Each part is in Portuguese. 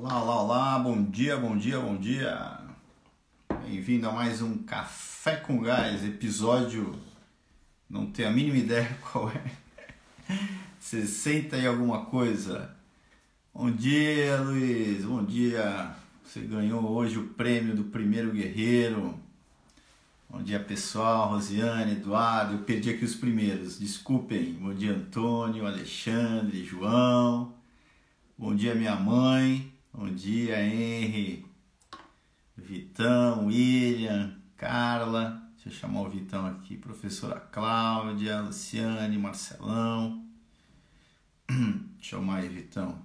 Olá, olá, olá, bom dia, bom dia, bom dia. Bem-vindo a mais um Café com Gás, episódio. Não tenho a mínima ideia qual é. 60 e alguma coisa. Bom dia, Luiz, bom dia. Você ganhou hoje o prêmio do primeiro guerreiro. Bom dia, pessoal. Rosiane, Eduardo. Eu perdi aqui os primeiros, desculpem. Bom dia, Antônio, Alexandre, João. Bom dia, minha mãe. Bom dia, Henry, Vitão, William, Carla. Deixa eu chamar o Vitão aqui. Professora Cláudia, Luciane, Marcelão. Chamar aí, Vitão.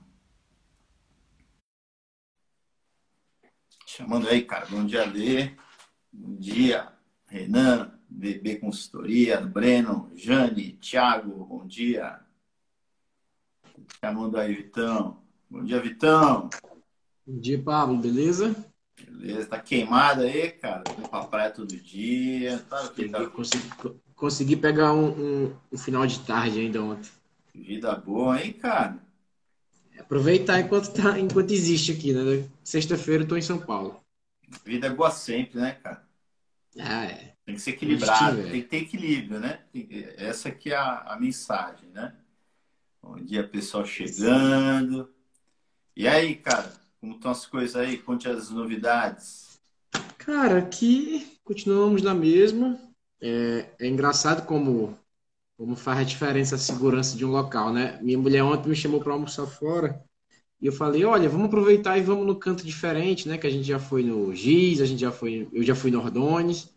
Chamando aí, cara. Bom dia, Lê. Bom dia, Renan, BB Consultoria, Breno, Jane, Thiago, bom dia. Chamando aí, Vitão. Bom dia, Vitão. Bom dia, Pablo, beleza? Beleza, tá queimado aí, cara? Indo pra praia todo dia. Tá, tá... Consegui, consegui pegar um, um, um, final de tarde ainda ontem. Vida boa, hein, cara? Aproveitar enquanto, tá, enquanto existe aqui, né? Sexta-feira eu tô em São Paulo. Vida é boa sempre, né, cara? Ah, é. Tem que ser equilibrado, tem que ter equilíbrio, né? Essa aqui é a, a mensagem, né? Bom dia, pessoal chegando. E aí, cara, como estão as coisas aí? Conte as novidades. Cara, aqui continuamos na mesma. É, é engraçado como, como faz a diferença a segurança de um local, né? Minha mulher ontem me chamou para almoçar fora e eu falei, olha, vamos aproveitar e vamos no canto diferente, né? Que a gente já foi no Giz, a gente já foi, eu já fui no Ordones.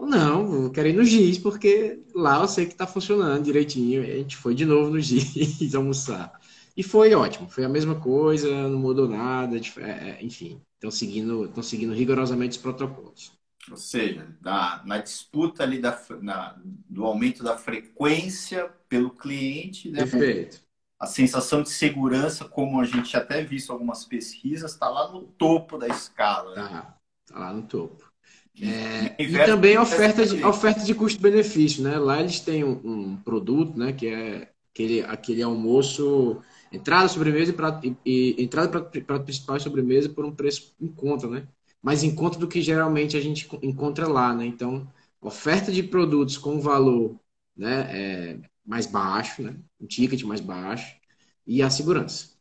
Não, eu quero ir no Giz, porque lá eu sei que está funcionando direitinho. A gente foi de novo no Giz almoçar. E foi ótimo, foi a mesma coisa, não mudou nada, é, é, enfim, estão seguindo, estão seguindo rigorosamente os protocolos. Ou seja, na, na disputa ali da, na, do aumento da frequência pelo cliente, né? Perfeito. A sensação de segurança, como a gente até visto algumas pesquisas, está lá no topo da escala. Né? Tá, lá no topo. É, e também a oferta de, oferta de custo-benefício, né? Lá eles têm um, um, produto, né? Que é aquele, aquele almoço, entrada, sobremesa e, prato, e, e entrada, prato, prato principal e sobremesa por um preço em conta, né? Mais em conta do que geralmente a gente encontra lá, né? Então, oferta de produtos com valor né, é mais baixo, né? Um ticket mais baixo e a segurança.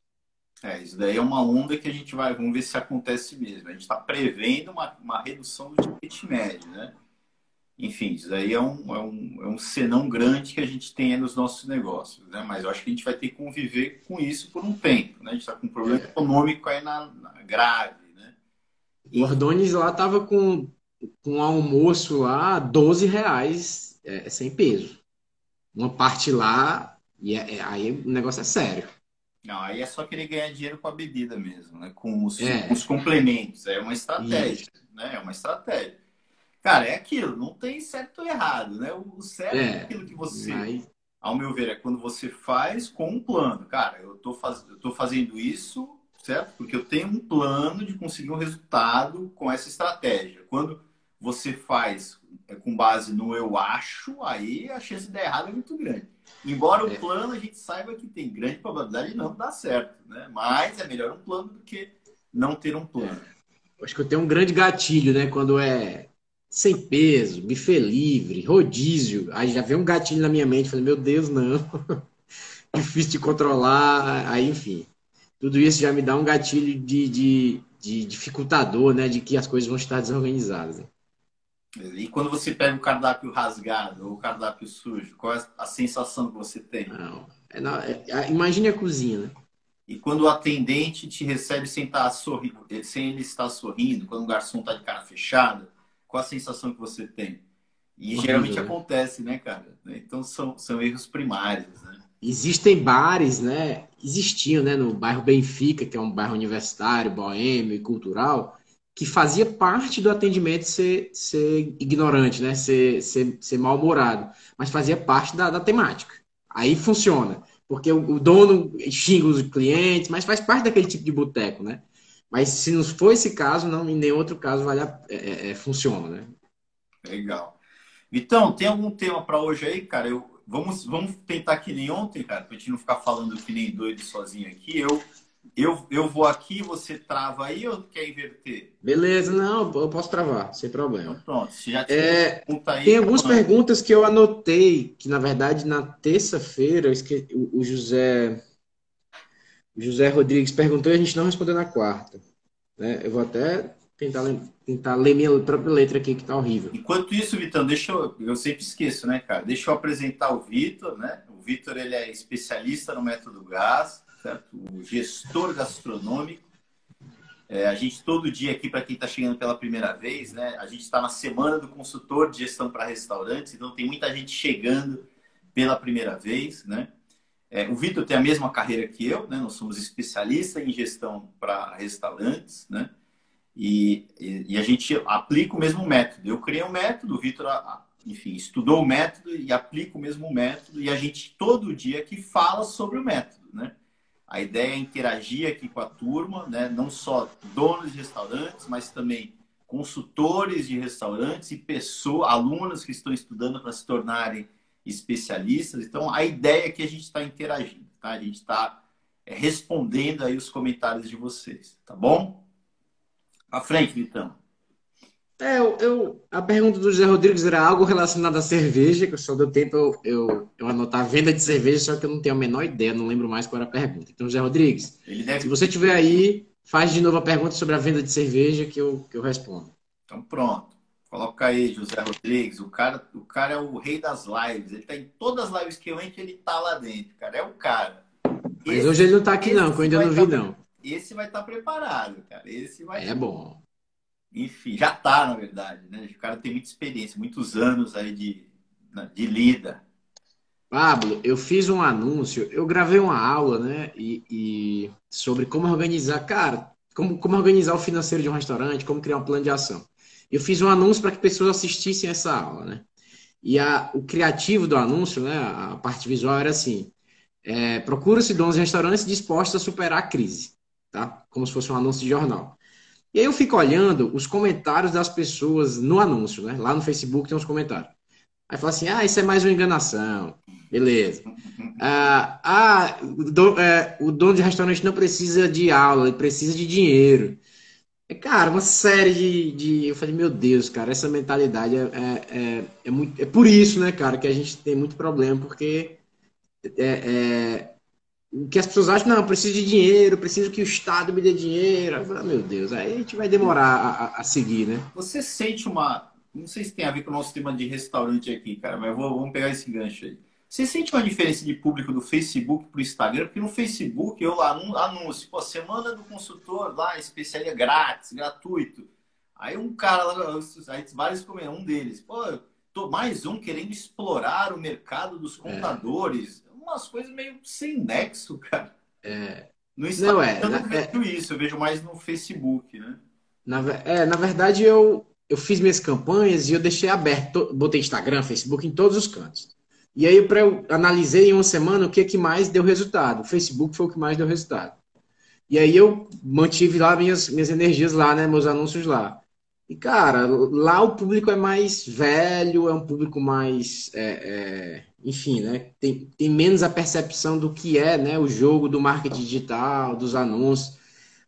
É, isso daí é uma onda que a gente vai, vamos ver se acontece mesmo. A gente está prevendo uma, uma redução do ticket médio, né? Enfim, isso daí é um, é, um, é um senão grande que a gente tem nos nossos negócios, né? Mas eu acho que a gente vai ter que conviver com isso por um tempo, né? A gente está com um problema é. econômico aí na, na, grave, né? E... O Ordones lá tava com, com um almoço lá, 12 reais é, sem peso. Uma parte lá, e é, é, aí o negócio é sério. Não, aí é só querer ganhar dinheiro com a bebida mesmo, né? Com os, é. os complementos. É uma estratégia, Isso. né? É uma estratégia. Cara, é aquilo, não tem certo ou errado, né? O certo é, é aquilo que você, Mas... ao meu ver, é quando você faz com um plano. Cara, eu tô, faz... eu tô fazendo isso, certo? Porque eu tenho um plano de conseguir um resultado com essa estratégia. Quando você faz é, com base no eu acho, aí a chance de dar errado é muito grande. Embora o é. plano a gente saiba que tem grande probabilidade de não dar certo, né? Mas é melhor um plano do que não ter um plano. É. Acho que eu tenho um grande gatilho, né? Quando é sem peso, buffet livre, rodízio. Aí já vem um gatilho na minha mente. Falei, meu Deus, não. Difícil de controlar. Aí, enfim. Tudo isso já me dá um gatilho de, de, de dificultador, né? De que as coisas vão estar desorganizadas. Né? E quando você pega o cardápio rasgado ou o cardápio sujo, qual é a sensação que você tem? Não, é, não, é, imagine a cozinha, né? E quando o atendente te recebe sem, estar tá sorrindo, sem ele estar sorrindo, quando o garçom está de cara fechada, qual a sensação que você tem? E geralmente né? acontece, né, cara? Então são, são erros primários, né? Existem bares, né? Existiam, né, no bairro Benfica, que é um bairro universitário, boêmio e cultural, que fazia parte do atendimento ser, ser ignorante, né? ser, ser, ser mal-humorado, mas fazia parte da, da temática. Aí funciona, porque o, o, dono xinga os clientes, mas faz parte daquele tipo de boteco, né? Mas se não for esse caso, não, em nenhum outro caso vale a, é, é, é funciona, né? Legal. Então, tem algum tema para hoje aí, cara? Eu, vamos, vamos tentar que nem ontem, cara, para a gente não ficar falando que nem doido sozinho aqui. Eu Eu, eu vou aqui, você trava aí ou quer inverter? Beleza, não, eu posso travar, sem problema. Então, pronto, se já é, pergunta aí. Tem algumas pronto. perguntas que eu anotei, que na verdade na terça-feira o José José Rodrigues perguntou e a gente não respondeu na quarta. Né? Eu vou até tentar, tentar ler minha própria letra aqui, que tá horrível. Enquanto isso, Vitão, deixa eu. Eu sempre esqueço, né, cara? Deixa eu apresentar o Vitor, né? O Vitor ele é especialista no método GAS certo? o gestor gastronômico. É, a gente todo dia aqui, para quem está chegando pela primeira vez, né? A gente está na semana do consultor de gestão para restaurantes, então tem muita gente chegando pela primeira vez, né? É, o Vitor tem a mesma carreira que eu, né? Nós somos especialistas em gestão para restaurantes, né? E, e, e, a gente aplica o mesmo método. Eu criei um método, o Vitor, enfim, estudou o método e aplica o mesmo método, e a gente todo dia aqui fala sobre o método, né? A ideia é interagir aqui com a turma, né? não só donos de restaurantes, mas também consultores de restaurantes e pessoas, alunos que estão estudando para se tornarem especialistas. Então, a ideia é que a gente está interagindo, tá? A gente está é, respondendo aí os comentários de vocês, tá bom? À frente, Vitão. É, eu, eu, a pergunta do José Rodrigues era algo relacionado à cerveja, que só deu tempo eu, eu, eu anotar a venda de cerveja, só que eu não tenho a menor ideia, não lembro mais qual era a pergunta. Então, José Rodrigues, deve... se você tiver aí, faz de novo a pergunta sobre a venda de cerveja que eu, que eu respondo. Então, pronto. Coloca aí, José Rodrigues. O cara, o cara é o rei das lives. Ele tá em todas as lives que eu entro, ele tá lá dentro, cara. É o cara. Mas esse, hoje ele não tá aqui, não, que eu ainda não vi, tá, não. Esse vai estar tá preparado, cara. Esse vai. É bom enfim, já está, na verdade, né? O cara tem muita experiência, muitos anos aí de, de lida. Pablo, eu fiz um anúncio, eu gravei uma aula, né? E, e, sobre como organizar, cara, como, como organizar o financeiro de um restaurante, como criar um plano de ação. Eu fiz um anúncio para que pessoas assistissem essa aula, né? E a, o criativo do anúncio, né? A parte visual era assim: é, procura-se donos de restaurantes dispostos a superar a crise, tá? Como se fosse um anúncio de jornal. E aí eu fico olhando os comentários das pessoas no anúncio, né? Lá no Facebook tem uns comentários. Aí fala assim, ah, isso é mais uma enganação. Beleza. Ah, ah do, é, o dono de restaurante não precisa de aula, ele precisa de dinheiro. É, cara, uma série de, de, Eu falei, meu Deus, cara, essa mentalidade é, é, é, é, muito. É por isso, né, cara, que a gente tem muito problema, porque é, é que as pessoas acham, não, eu preciso de dinheiro, preciso que o Estado me dê dinheiro. Ah, meu Deus, aí a gente vai demorar a, a, seguir, né? Você sente uma. Não sei se tem a ver com o nosso tema de restaurante aqui, cara, mas vou, vamos pegar esse gancho aí. Você sente uma diferença de público do Facebook para o Instagram? Porque no Facebook eu lá anúncio, pô, semana do consultor lá, especiaria grátis, gratuito. Aí um cara lá, aí vários comentam, um deles, pô, tô mais um querendo explorar o mercado dos é. contadores. É umas coisas meio sem nexo, cara. É. No Instagram não, é, eu não vejo é, isso, eu vejo mais no Facebook, né? Na, é, na verdade, eu, eu fiz minhas campanhas e eu deixei aberto, botei Instagram, Facebook em todos os cantos. E aí para eu analisei em uma semana o que é que mais deu resultado. O Facebook foi o que mais deu resultado. E aí eu mantive lá minhas, minhas energias lá, né, meus anúncios lá. E, cara, lá o público é mais velho, é um público mais. É, é, enfim, né? Tem, tem menos a percepção do que é né, o jogo do marketing digital, dos anúncios.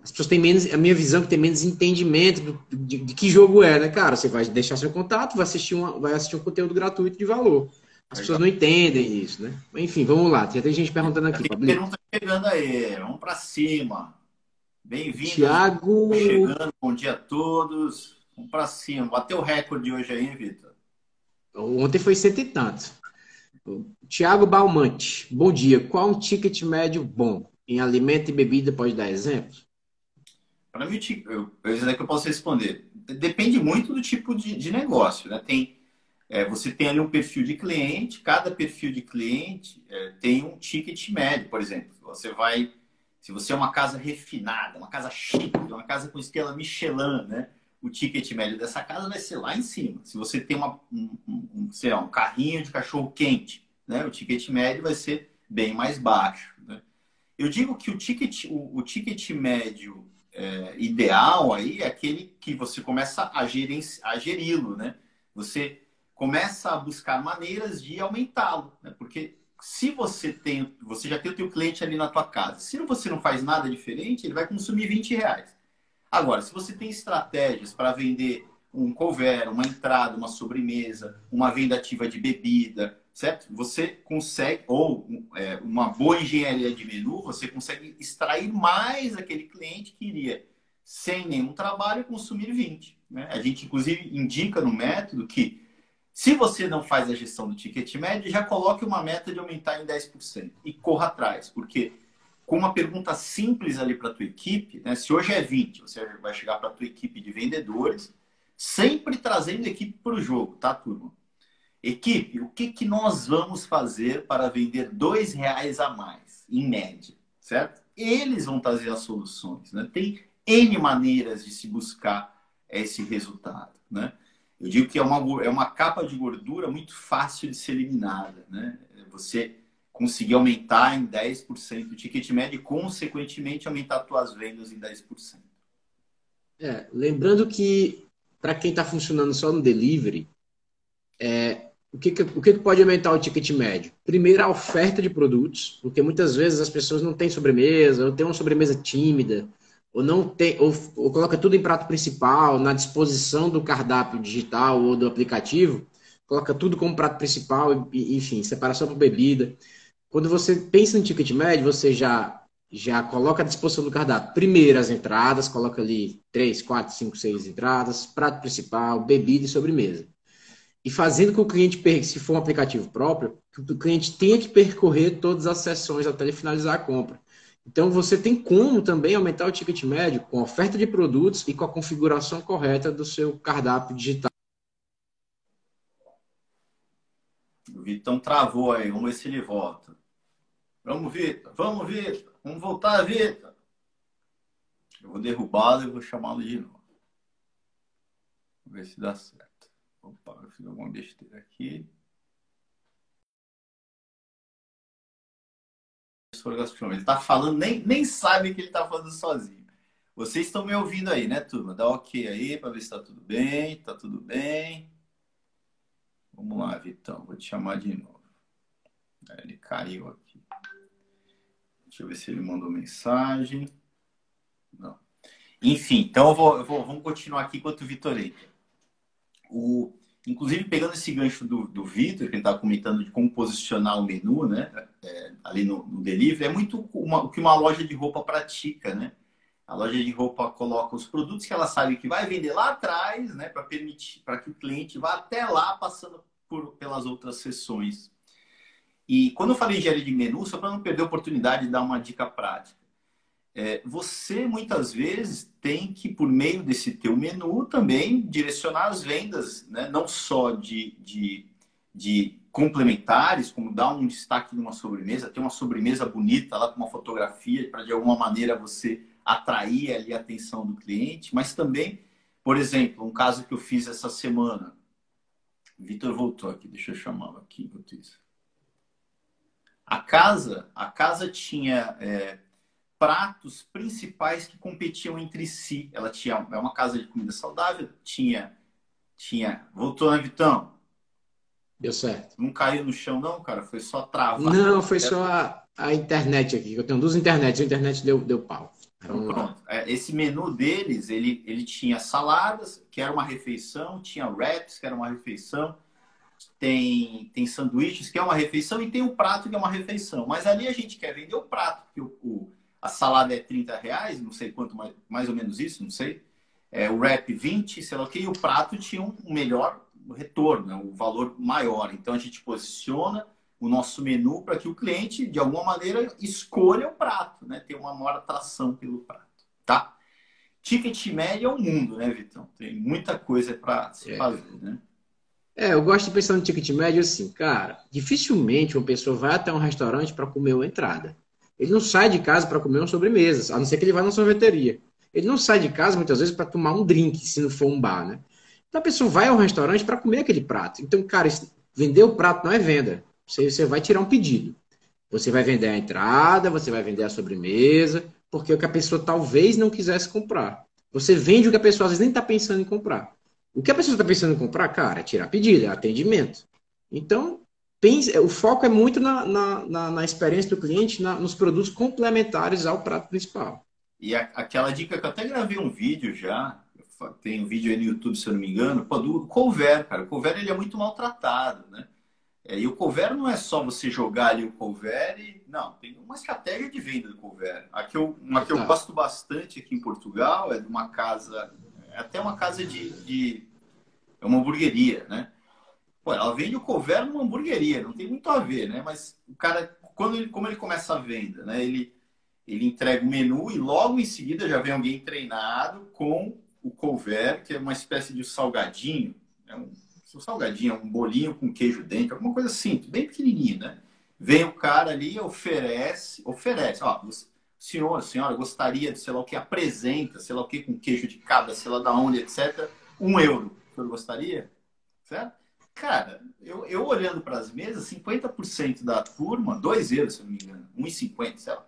As pessoas têm menos. A minha visão é que tem menos entendimento do, de, de, que jogo é, né, cara? Você vai deixar seu contato, vai assistir, uma, vai assistir um conteúdo gratuito de valor. As pessoas não entendem isso, né? Enfim, vamos lá. Já tem gente perguntando aqui. Tem pergunta chegando aí. Vamos para cima. Bem-vindo. Tiago. Chegando. Bom dia a todos. Vamos para cima. Bateu o recorde hoje aí, Vitor? Ontem foi cento e tanto. Tiago Balmante, bom dia. Qual um ticket médio bom? Em alimento e bebida, pode dar exemplo? Para mim, eu, isso é que eu posso responder. Depende muito do tipo de, de negócio. Né? Tem, é, você tem ali um perfil de cliente, cada perfil de cliente é, tem um ticket médio, por exemplo. Você vai, se você é uma casa refinada, uma casa chique, uma casa com estrela Michelin, né? o ticket médio dessa casa vai ser lá em cima. Se você tem uma, um, um, sei lá, um carrinho de cachorro quente, né, o ticket médio vai ser bem mais baixo. Né? Eu digo que o ticket, o, o ticket médio é, ideal aí é aquele que você começa a, gerir, a geri-lo, né? Você começa a buscar maneiras de aumentá-lo, né? Porque se você tem, você já tem o teu cliente ali na tua casa, se você não faz nada diferente, ele vai consumir 20 reais. Agora, se você tem estratégias para vender um couvert, uma entrada, uma sobremesa, uma venda ativa de bebida, certo? Você consegue, ou é, uma boa engenharia de menu, você consegue extrair mais aquele cliente que iria, sem nenhum trabalho, consumir 20. Né? A gente, inclusive, indica no método que se você não faz a gestão do ticket médio, já coloque uma meta de aumentar em 10% e corra atrás, porque com uma pergunta simples ali para a tua equipe, né? se hoje é 20, você vai chegar para a tua equipe de vendedores, sempre trazendo equipe para o jogo, tá, turma? Equipe, o que, que nós vamos fazer para vender dois reais a mais, em média, certo? Eles vão trazer as soluções, né? Tem N maneiras de se buscar esse resultado, né? Eu digo que é uma, é uma capa de gordura muito fácil de ser eliminada, né? Você conseguir aumentar em 10% o ticket médio e, consequentemente, aumentar as suas vendas em 10%. É, lembrando que, para quem está funcionando só no delivery, é, o, que, o que pode aumentar o ticket médio? Primeiro, a oferta de produtos, porque muitas vezes as pessoas não têm sobremesa, ou têm uma sobremesa tímida, ou não tem, ou, ou coloca tudo em prato principal, na disposição do cardápio digital ou do aplicativo, coloca tudo como prato principal, enfim, separação por bebida. Quando você pensa em ticket médio, você já já coloca à disposição do cardápio. Primeiro as entradas, coloca ali 3, 4, 5, 6 entradas, prato principal, bebida e sobremesa. E fazendo com que o cliente, se for um aplicativo próprio, que o cliente tenha que percorrer todas as sessões até ele finalizar a compra. Então, você tem como também aumentar o ticket médio com a oferta de produtos e com a configuração correta do seu cardápio digital. O Vitão travou aí, vamos ver se ele volta. Vamos, Vitor, vamos, Vitor, vamos voltar, Vitor. Eu vou derrubá-lo e vou chamá-lo de novo. Vamos ver se dá certo. Opa, eu fiz alguma besteira aqui. Ele está falando, nem, nem sabe que ele está falando sozinho. Vocês estão me ouvindo aí, né, turma? Dá ok aí para ver se está tudo bem. Está tudo bem. Vamos lá, Vitão. Vou te chamar de novo. Ele caiu aqui. Deixa eu ver se ele mandou mensagem. Não. Enfim, então eu vou, eu vou vamos continuar aqui enquanto o Vitor entra. O, Inclusive, pegando esse gancho do, do Vitor, que ele estava comentando de como posicionar o menu, né? É, ali no, no, delivery, é muito uma, o que uma loja de roupa pratica, né? A loja de roupa coloca os produtos que ela sabe que vai vender lá atrás, né? Para permitir, para que o cliente vá até lá passando por, pelas outras sessões. E quando eu falei engenharia de menu, só para não perder a oportunidade de dar uma dica prática. É, você muitas vezes tem que, por meio desse teu menu, também direcionar as vendas, né? não só de, de, de complementares, como dar um destaque numa sobremesa, ter uma sobremesa bonita lá com uma fotografia, para de alguma maneira você atrair ali a atenção do cliente, mas também, por exemplo, um caso que eu fiz essa semana. Vitor voltou aqui, deixa eu chamá-lo aqui enquanto isso. A casa, a casa tinha é, pratos principais que competiam entre si. Ela tinha é uma casa de comida saudável, tinha tinha voltou né, Vitão? Deu certo. Não caiu no chão não, cara, foi só travar. Não, foi só a, a internet aqui. Eu tenho duas internets, a internet deu deu pau. Então, pronto. É, esse menu deles, ele, ele tinha saladas, que era uma refeição, tinha wraps, que era uma refeição, tem, tem sanduíches, que é uma refeição, e tem o prato, que é uma refeição. Mas ali a gente quer vender o prato, que o, o a salada é 30 reais, não sei quanto, mais, mais ou menos isso, não sei. É, o wrap 20, sei lá o que, e o prato tinha um melhor retorno, um valor maior. Então a gente posiciona o nosso menu para que o cliente, de alguma maneira, escolha o prato, né? Ter uma maior atração pelo prato, tá? Ticket médio é o mundo, né, Vitão? Tem muita coisa para se é. fazer, né? É, eu gosto de pensar no ticket médio assim, cara, dificilmente uma pessoa vai até um restaurante para comer uma entrada. Ele não sai de casa para comer uma sobremesa, a não ser que ele vá na sorveteria. Ele não sai de casa muitas vezes para tomar um drink, se não for um bar, né? Então a pessoa vai ao restaurante para comer aquele prato. Então, cara, vender o prato não é venda. Você, você vai tirar um pedido. Você vai vender a entrada, você vai vender a sobremesa, porque é o que a pessoa talvez não quisesse comprar. Você vende o que a pessoa às vezes nem está pensando em comprar. O que a pessoa está pensando em comprar, cara, é tirar pedido, é atendimento. Então, pense, o foco é muito na, na, na, na experiência do cliente, na, nos produtos complementares ao prato principal. E a, aquela dica que eu até gravei um vídeo já, tem um vídeo aí no YouTube, se eu não me engano, pô, do couvert, cara. O couvert ele é muito maltratado, né? É, e o couvert não é só você jogar ali o couvert e... Não, tem uma estratégia de venda do couvert. A que eu, uma que eu tá. gosto bastante aqui em Portugal é de uma casa... É até uma casa de... de é uma hamburgueria, né? Pô, ela vende o couvert numa hamburgueria, não tem muito a ver, né? Mas o cara, quando ele, como ele começa a venda, né? Ele, ele entrega o menu e logo em seguida já vem alguém treinado com o couvert, que é uma espécie de salgadinho, é um, um salgadinho, um bolinho com queijo dentro, alguma coisa assim, bem pequenininho, né? Vem o cara ali, oferece, oferece, ó, senhor, senhora, gostaria de, sei lá o que, apresenta, sei lá o que, com queijo de cabra, sei lá da onde, etc., um euro. O senhor gostaria? Certo? Cara, eu, eu olhando para as mesas, 50% da turma, 2 euros, se eu não me engano, 1,50, sei lá.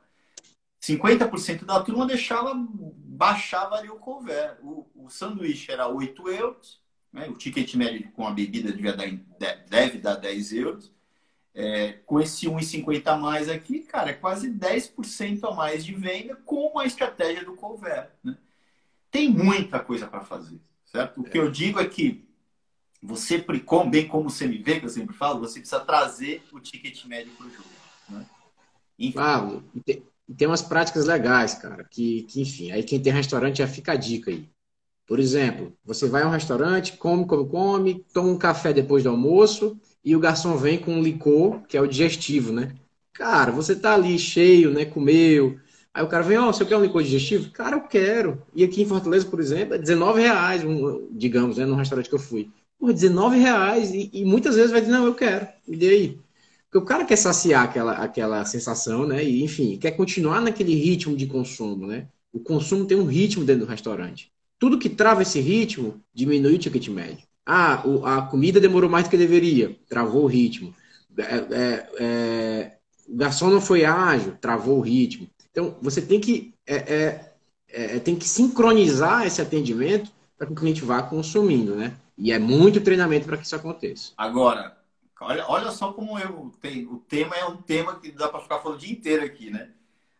50% da turma deixava, baixava ali o couvert. O, o sanduíche era 8 euros, né? o ticket médio com a bebida devia dar, deve dar 10 euros. É, com esse 1,50 a mais aqui, cara, é quase 10% a mais de venda com a estratégia do couvert. Né? Tem muita coisa para fazer, certo? O que eu digo é que você, bem como você me vê, que eu sempre falo, você precisa trazer o ticket médio para o jogo. Né? Pablo, tem, tem umas práticas legais, cara, que, que, enfim, aí quem tem restaurante já fica a dica aí. Por exemplo, você vai a um restaurante, come, come, come, toma um café depois do almoço e o garçom vem com um licor, que é o digestivo, né? Cara, você tá ali cheio, né? Comeu. Aí o cara vem, ó, oh, você quer um licor digestivo? Cara, eu quero. E aqui em Fortaleza, por exemplo, é 19 reais, digamos, né, no restaurante que eu fui por 19 reais e, e, muitas vezes vai dizer, não, eu quero, e daí? Porque o cara quer saciar aquela, aquela sensação, né? E, enfim, quer continuar naquele ritmo de consumo, né? O consumo tem um ritmo dentro do restaurante. Tudo que trava esse ritmo diminui o ticket médio. Ah, o, a comida demorou mais do que deveria, travou o ritmo. É, é, é, o garçom não foi ágil, travou o ritmo. Então, você tem que, é, é, é, tem que sincronizar esse atendimento para que o cliente vá consumindo, né? E é muito treinamento para que isso aconteça. Agora, olha, olha só como eu tenho. O tema é um tema que dá para ficar falando o dia inteiro aqui, né?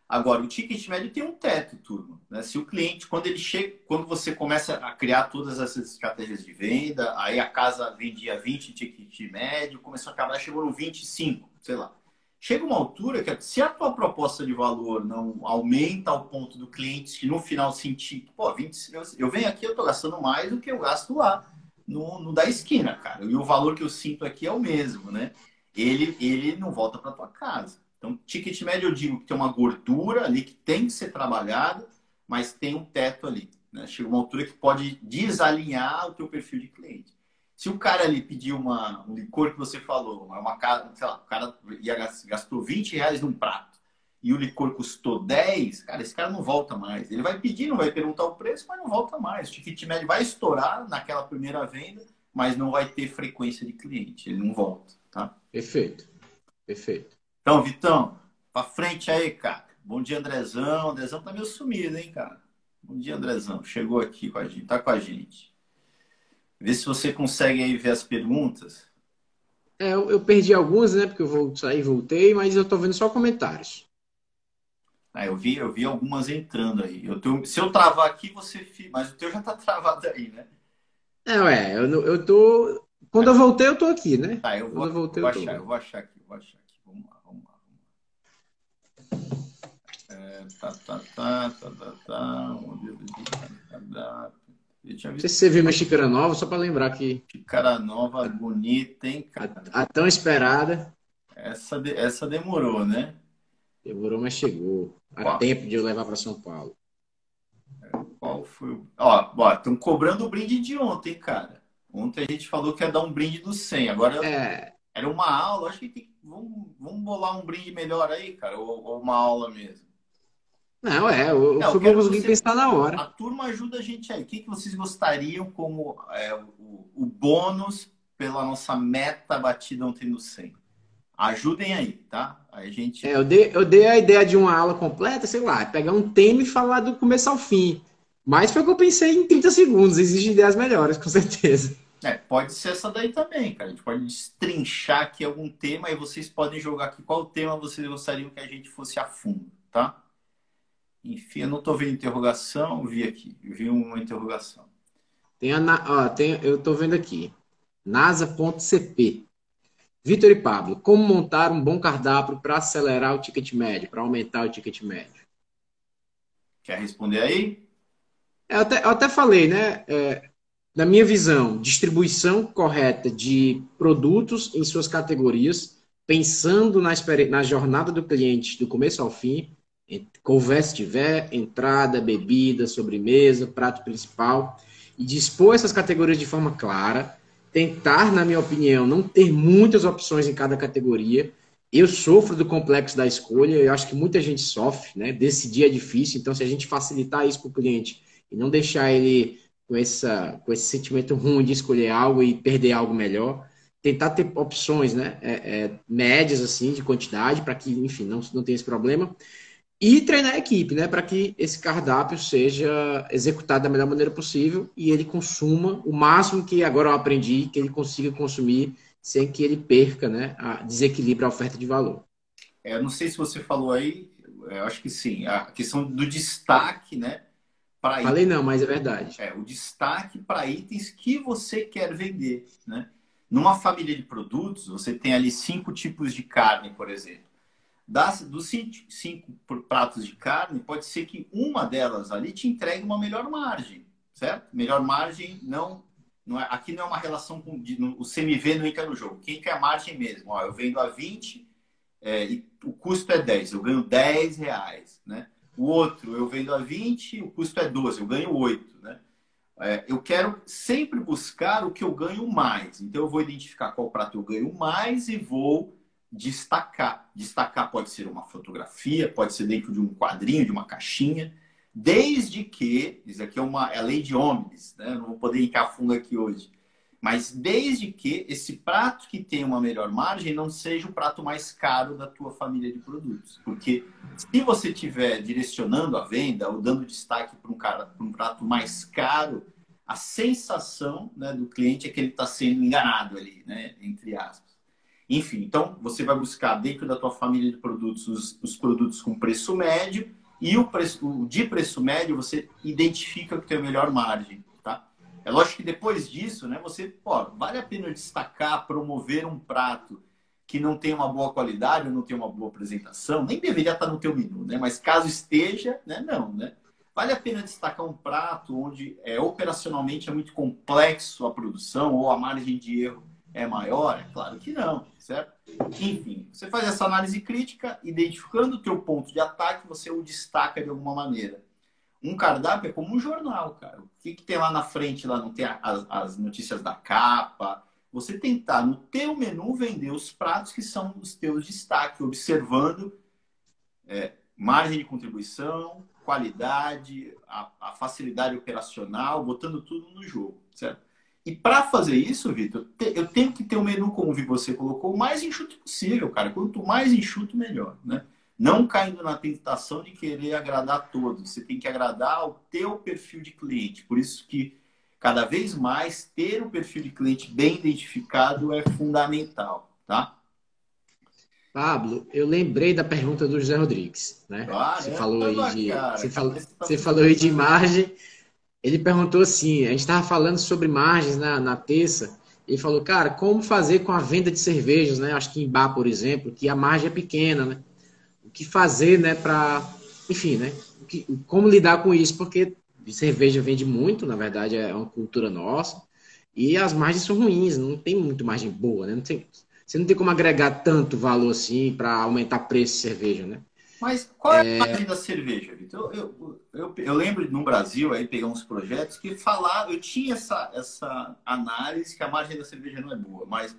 Agora, o ticket médio tem um teto, turma. Né? Se o cliente, quando ele chega, quando você começa a criar todas essas estratégias de venda, aí a casa vendia 20 ticket médio, começou a acabar, chegou no 25, sei lá. Chega uma altura que se a tua proposta de valor não aumenta ao ponto do cliente que no final sentir, pô, 20, eu venho aqui, eu tô gastando mais do que eu gasto lá no, no da esquina, cara. E o valor que eu sinto aqui é o mesmo, né? Ele, ele não volta para tua casa. Então, ticket médio eu digo que tem uma gordura ali que tem que ser trabalhada, mas tem um teto ali. Né? Chega uma altura que pode desalinhar o teu perfil de cliente. Se o cara ali pedir uma, um licor que você falou, uma casa, sei lá, o cara ia, gastou 20 reais num prato e o licor custou 10, cara, esse cara não volta mais. Ele vai pedir, não vai perguntar o preço, mas não volta mais. O ticket médio vai estourar naquela primeira venda, mas não vai ter frequência de cliente. Ele não volta, tá? Perfeito. Perfeito. Então, Vitão, pra frente aí, cara. Bom dia, Andrezão. Andrezão tá meio sumido, hein, cara? Bom dia, Andrezão. Chegou aqui com a gente, tá com a gente. Vê se você consegue aí ver as perguntas. É, eu, eu perdi algumas, né? Porque eu vou sair e voltei, mas eu tô vendo só comentários. Ah, eu vi, eu vi algumas entrando aí. Eu tenho, se eu travar aqui, você mas o teu já tá travado aí, né? É, ué, eu, eu tô. Quando eu voltei, eu tô aqui, né? Tá, eu vou, eu voltei, vou eu achar, eu vou achar aqui, vou achar aqui. Vamos lá, vamos lá. Vamos lá. É, tá, tá, tá, tá, tá, tá. Eu tinha visto... Não sei se você viu minha xícara nova, só para lembrar que. Xícara nova, bonita, hein, cara? A, a tão esperada. Essa, essa demorou, né? Demorou, mas chegou. Tempo de eu levar para São Paulo. Qual foi o. Ó, estão cobrando o brinde de ontem, cara. Ontem a gente falou que ia dar um brinde do 100. Agora é... era uma aula. Acho que tem... vamos, vamos bolar um brinde melhor aí, cara. Ou, ou uma aula mesmo. Não, é. Eu, Não, eu conseguir você... pensar na hora. A turma ajuda a gente aí. O que, que vocês gostariam como é, o, o bônus pela nossa meta batida ontem no 100? Ajudem aí, tá? A gente... É, eu, dei, eu dei a ideia de uma aula completa, sei lá, pegar um tema e falar do começo ao fim. Mas foi o que eu pensei em 30 segundos. Existem ideias melhores, com certeza. É, pode ser essa daí também, cara. A gente pode destrinchar aqui algum tema e vocês podem jogar aqui qual tema vocês gostariam que a gente fosse a fundo, tá? Enfim, eu não estou vendo interrogação, vi aqui, vi uma interrogação. Tem a, ó, tem, eu estou vendo aqui. NASA.cp. Vitor e Pablo, como montar um bom cardápio para acelerar o ticket médio, para aumentar o ticket médio? Quer responder aí? Eu até, eu até falei, né? É, na minha visão, distribuição correta de produtos em suas categorias, pensando na, na jornada do cliente do começo ao fim, conversa tiver, entrada, bebida, sobremesa, prato principal, e dispor essas categorias de forma clara, tentar, na minha opinião, não ter muitas opções em cada categoria. Eu sofro do complexo da escolha, eu acho que muita gente sofre, né? Decidir é difícil, então se a gente facilitar isso para o cliente e não deixar ele com, essa, com esse sentimento ruim de escolher algo e perder algo melhor, tentar ter opções, né? É, é, médias, assim, de quantidade, para que, enfim, não, não tenha esse problema. E treinar a equipe, né? Para que esse cardápio seja executado da melhor maneira possível e ele consuma o máximo que agora eu aprendi, que ele consiga consumir sem que ele perca, né? A, desequilibre a oferta de valor. É, eu não sei se você falou aí, eu acho que sim, a questão do destaque, né? Para Falei itens, não, mas é verdade. É, o destaque para itens que você quer vender, né? Numa família de produtos, você tem ali cinco tipos de carne, por exemplo das, dos cinco, cinco pratos de carne, pode ser que uma delas ali te entregue uma melhor margem, certo? Melhor margem não. não é, aqui não é uma relação com. De, no, o CMV não entra no jogo. Quem quer margem mesmo? Ó, eu vendo a 20 é, e o custo é 10, eu ganho 10 reais, né? O outro, eu vendo a 20, o custo é 12, eu ganho 8, né? É, eu quero sempre buscar o que eu ganho mais. Então, eu vou identificar qual prato eu ganho mais e vou destacar. Destacar pode ser uma fotografia, pode ser dentro de um quadrinho, de uma caixinha, desde que, isso aqui é uma é a lei de homens, né? não vou poder ir a fundo aqui hoje, mas desde que esse prato que tem uma melhor margem não seja o prato mais caro da tua família de produtos. Porque se você estiver direcionando a venda ou dando destaque para um, um prato mais caro, a sensação né, do cliente é que ele está sendo enganado ali, né, entre aspas. Enfim, então você vai buscar dentro da tua família de produtos os, os produtos com preço médio e o, preço, o de preço médio você identifica que tem a melhor margem, tá? É lógico que depois disso, né, você, pô, vale a pena destacar, promover um prato que não tem uma boa qualidade ou não tem uma boa apresentação, nem deveria estar no teu menu, né? Mas caso esteja, né, não, né? Vale a pena destacar um prato onde é, operacionalmente é muito complexo a produção ou a margem de erro é maior? É claro que não, certo? Enfim, você faz essa análise crítica, identificando o teu ponto de ataque, você o destaca de alguma maneira. Um cardápio é como um jornal, cara. O que, que tem lá na frente? Lá não tem as, as notícias da capa. Você tentar no teu menu vender os pratos que são os teus destaques, observando é, margem de contribuição, qualidade, a, a facilidade operacional, botando tudo no jogo, certo? E para fazer isso, Vitor, eu tenho que ter o um menu, como você colocou, o mais enxuto possível, cara. Quanto mais enxuto, melhor, né? Não caindo na tentação de querer agradar a todos. Você tem que agradar ao teu perfil de cliente. Por isso que cada vez mais ter o perfil de cliente bem identificado é fundamental, tá? Pablo, eu lembrei da pergunta do José Rodrigues, né? Ah, você é, falou aí de, cara, você, falou, tá você falou aí de imagem ele perguntou assim: a gente estava falando sobre margens na, na terça. Ele falou, cara, como fazer com a venda de cervejas, né? Acho que em bar, por exemplo, que a margem é pequena, né? O que fazer, né, para. Enfim, né? Que, como lidar com isso? Porque cerveja vende muito, na verdade, é uma cultura nossa. E as margens são ruins, não tem muito margem boa, né? Não tem, você não tem como agregar tanto valor assim para aumentar preço de cerveja, né? Mas qual é, é... a margem da cerveja, Vitor? Eu, eu, eu, lembro no Brasil, aí pegar uns projetos que falava, eu tinha essa, essa análise que a margem da cerveja não é boa, mas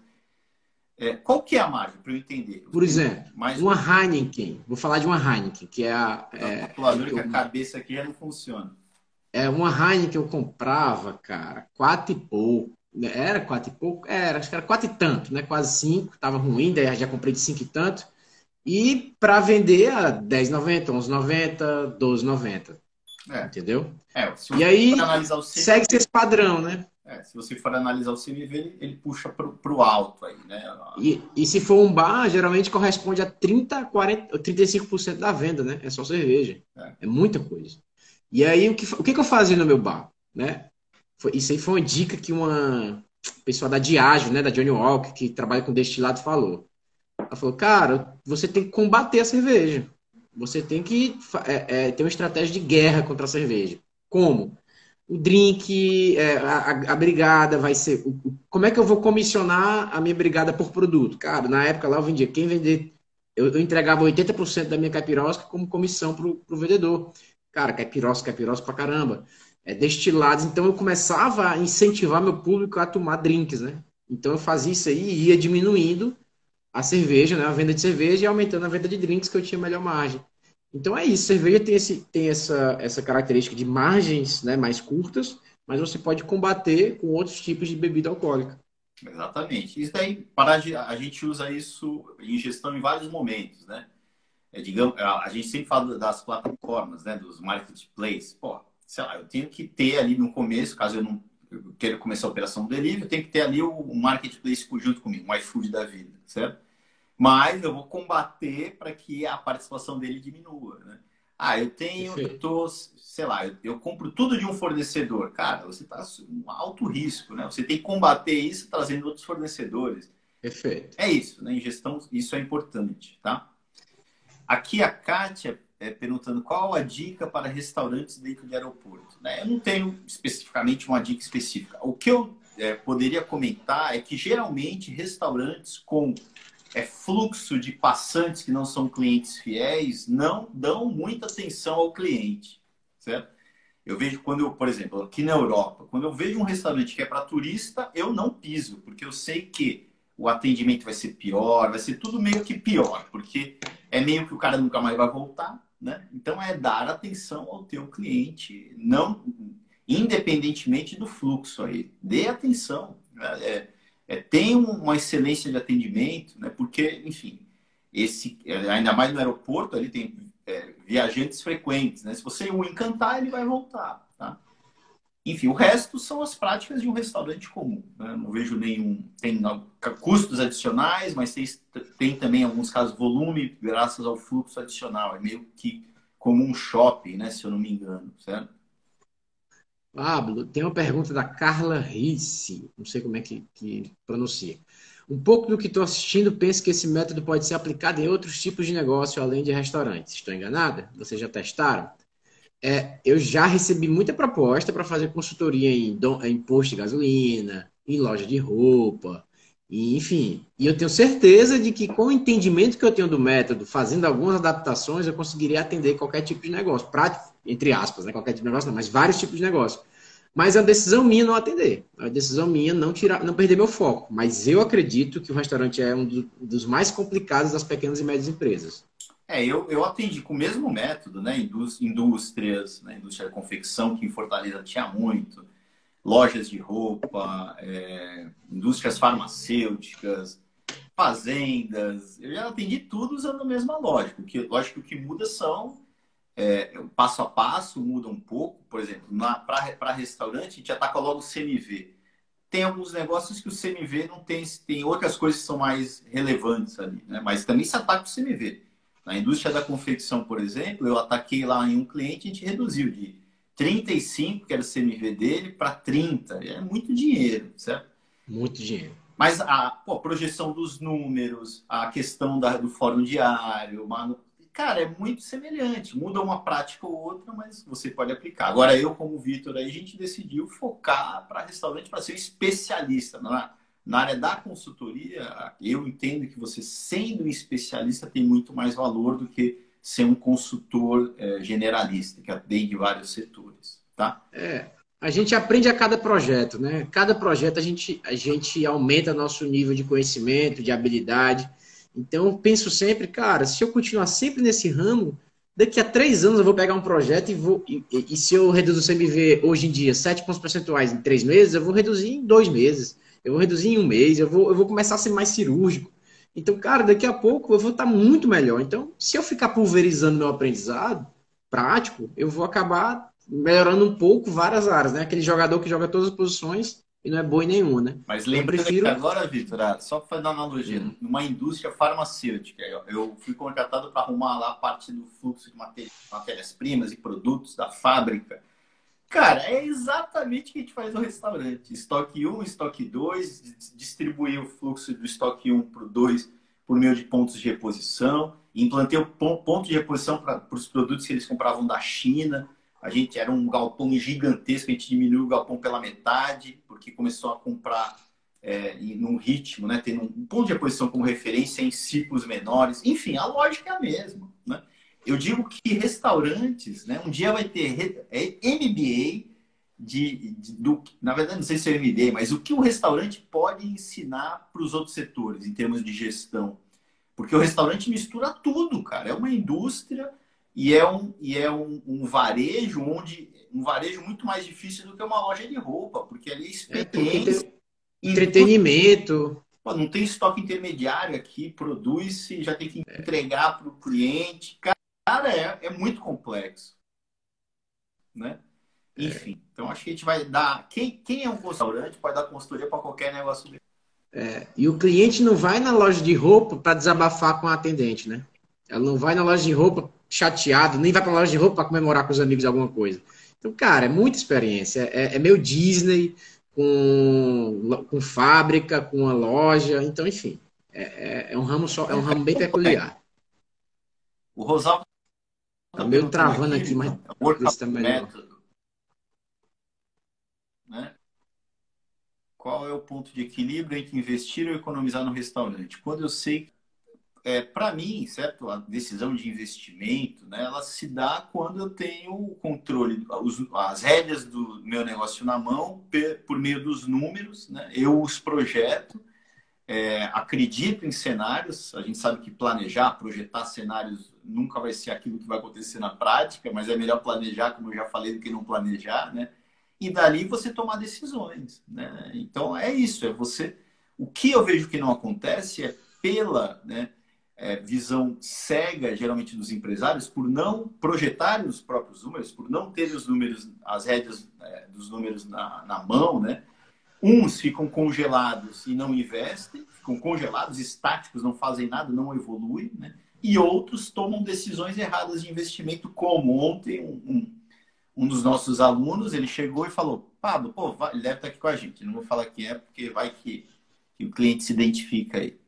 é, qual que é a margem, para eu entender? Por exemplo, mais uma Heineken, vou falar de uma Heineken, que é a... É, calculador que, eu, a cabeça aqui já não funciona. É uma Heineken que eu comprava, cara, quatro e pouco. Era quatro e pouco? Era, acho que era quatro e tanto, né? Quase cinco, tava ruim, daí já comprei de cinco e tanto e para vender a 10,90, 11,90, 12,90. É. Entendeu? É, e aí segue esse padrão, né? É, se você for analisar o CMV, ele, ele puxa para o alto aí, né? E, e se for um bar, geralmente corresponde a 30, 40, 35% da venda, né? É só cerveja. É, é muita coisa. E aí, o que, o que, que eu fazia no meu bar? Né? Foi, isso aí foi uma dica que uma pessoa da Diageo, né, da Johnny Walker, que trabalha com destilado, falou. Ela falou, cara, você tem que combater a cerveja. Você tem que é, é, ter uma estratégia de guerra contra a cerveja. Como? O drink, é, a, a, brigada vai ser. O, como é que eu vou comissionar a minha brigada por produto? Cara, na época lá eu vendia. Quem vender. Eu, eu entregava 80% da minha caipirosca como comissão para o vendedor. Cara, caipirosca, caipirosca pra caramba. É, destilados. Então eu começava a incentivar meu público a tomar drinks, né? Então eu fazia isso aí e ia diminuindo a cerveja, né? A venda de cerveja e aumentando a venda de drinks que eu tinha melhor margem. Então é isso, cerveja tem, esse, tem essa, essa característica de margens né, mais curtas, mas você pode combater com outros tipos de bebida alcoólica. Exatamente. Isso daí, para a gente usa isso em gestão em vários momentos, né? É, digamos, a gente sempre fala das plataformas, né? Dos marketplaces. Pô, sei lá, eu tenho que ter ali no começo, caso eu não eu queira começar a operação do delivery, eu tenho que ter ali o, o marketplace junto comigo, o iFood da vida, certo? Mas eu vou combater para que a participação dele diminua, né? Ah, eu tenho, eu tô, sei lá, eu, eu, compro tudo de um fornecedor. Cara, você está um alto risco, né? Você tem que combater isso trazendo outros fornecedores. Perfeito. É isso, né? Em gestão, isso é importante, tá? Aqui a Kátia é, perguntando qual a dica para restaurantes dentro de aeroporto. Né? Eu não tenho especificamente uma dica específica. O que eu é, poderia comentar é que geralmente restaurantes com é fluxo de passantes que não são clientes fiéis não dão muita atenção ao cliente, certo? Eu vejo quando eu, por exemplo, aqui na Europa, quando eu vejo um restaurante que é para turista, eu não piso, porque eu sei que o atendimento vai ser pior, vai ser tudo meio que pior, porque é meio que o cara nunca mais vai voltar, né? Então é dar atenção ao teu cliente, não independentemente do fluxo aí. Dê atenção. Né? É, é, tem uma excelência de atendimento, né? Porque, enfim, esse ainda mais no aeroporto ali tem é, viajantes frequentes, né? Se você o encantar, ele vai voltar, tá? Enfim, o resto são as práticas de um restaurante comum. Né? Não vejo nenhum. Tem custos adicionais, mas tem, tem também, em alguns casos, volume graças ao fluxo adicional. É meio que como um shopping, né? Se eu não me engano, certo? Pablo, tem uma pergunta da Carla Risse, não sei como é que, que pronuncia. Um pouco do que estou assistindo, penso que esse método pode ser aplicado em outros tipos de negócio além de restaurantes. Estou enganada? Vocês já testaram? É, eu já recebi muita proposta para fazer consultoria em, em posto de gasolina, em loja de roupa, e, enfim. E eu tenho certeza de que, com o entendimento que eu tenho do método, fazendo algumas adaptações, eu conseguiria atender qualquer tipo de negócio. Prático, entre aspas, né? Qualquer tipo de negócio, não, mas vários tipos de negócio. Mas a decisão minha não atender. A decisão minha não tirar, não perder meu foco. Mas eu acredito que o restaurante é um dos mais complicados das pequenas e médias empresas. É, eu, eu atendi com o mesmo método, né? Indústrias, né? indústria da confecção, que em Fortaleza tinha muito, lojas de roupa, é, indústrias farmacêuticas, fazendas. Eu já atendi tudo usando a mesma lógica. Que, lógico que o que muda são é, passo a passo muda um pouco. Por exemplo, para restaurante, a gente ataca logo o CMV. Tem alguns negócios que o CMV não tem, tem outras coisas que são mais relevantes ali, né? mas também se ataca o CMV. Na indústria da confecção, por exemplo, eu ataquei lá em um cliente, a gente reduziu de 35, que era o CMV dele, para 30. É muito dinheiro, certo? Muito dinheiro. Mas a pô, projeção dos números, a questão da, do fórum diário, uma, cara, é muito semelhante. Muda uma prática ou outra, mas você pode aplicar. Agora, eu, como Vitor, a gente decidiu focar para restaurante para ser especialista. Na, na área da consultoria, eu entendo que você, sendo um especialista, tem muito mais valor do que ser um consultor é, generalista, que atende vários setores. Tá? É, a gente aprende a cada projeto, né? Cada projeto a gente, a gente aumenta nosso nível de conhecimento, de habilidade. Então, penso sempre, cara, se eu continuar sempre nesse ramo, daqui a três anos eu vou pegar um projeto e vou. E, e se eu reduzir o CMV hoje em dia sete pontos percentuais em três meses, eu vou reduzir em dois meses. Eu vou reduzir em um mês, eu vou, eu vou começar a ser mais cirúrgico. Então, cara, daqui a pouco eu vou estar muito melhor. Então, se eu ficar pulverizando meu aprendizado prático, eu vou acabar melhorando um pouco várias áreas, né? Aquele jogador que joga todas as posições e não é boi nenhum, né? Mas lembra prefiro... que agora, Vitor, ah, só para dar uma analogia, hum. numa indústria farmacêutica, eu fui contratado para arrumar lá a parte do fluxo de matérias-primas e produtos da fábrica. Cara, é exatamente o que a gente faz no restaurante. Estoque 1, estoque 2, distribuir o fluxo do estoque 1 para o 2 por meio de pontos de reposição. Implantei o ponto de reposição para os produtos que eles compravam da China. A gente era um galpão gigantesco, a gente diminuiu o galpão pela metade, porque começou a comprar é, num ritmo, né, tendo um ponto de reposição como referência em ciclos menores. Enfim, a lógica é a mesma. Né? Eu digo que restaurantes, né, um dia vai ter é, MBA de, de, do, na verdade não sei se é MBA, mas o que o restaurante pode ensinar para os outros setores em termos de gestão. Porque o restaurante mistura tudo, cara. É uma indústria e é um, e é um, um, varejo onde um varejo muito mais difícil do que uma loja de roupa, porque ali é, experiência. É, entretenimento. Pô, não tem estoque intermediário aqui, produz-se, já tem que é. entregar para o cliente. Cara, é, é muito complexo. Né? É. Enfim, então acho que a gente vai dar. Quem, quem é um restaurante pode dar consultoria para qualquer negócio dele. É, e o cliente não vai na loja de roupa para desabafar com a atendente, né? Ela não vai na loja de roupa chateado, nem vai para loja de roupa para comemorar com os amigos alguma coisa. Então, cara, é muita experiência. É, é meio Disney com, com fábrica, com uma loja. Então, enfim, é, é, é um ramo só, é um ramo bem peculiar. O Rosalvo tá meio travando aqui, mas esse tá melhor. Né? Qual é o ponto de equilíbrio entre investir ou economizar no restaurante? Quando eu sei é, para mim, certo? A decisão de investimento, né, ela se dá quando eu tenho o controle, os, as rédeas do meu negócio na mão, por meio dos números, né? Eu os projeto, é, acredito em cenários. A gente sabe que planejar, projetar cenários nunca vai ser aquilo que vai acontecer na prática, mas é melhor planejar, como eu já falei, do que não planejar, né? E dali você tomar decisões, né? Então é isso, é você. O que eu vejo que não acontece é pela, né? É, visão cega, geralmente, dos empresários, por não projetarem os próprios números, por não terem os números, as rédeas é, dos números na, na mão, né? Uns ficam congelados e não investem, ficam congelados, estáticos, não fazem nada, não evoluem, né? E outros tomam decisões erradas de investimento, como ontem um, um, dos nossos alunos, ele chegou e falou, Pablo, pô, vai, ele deve estar aqui com a gente, não vou falar quem é, porque vai que, que o cliente se identifica aí.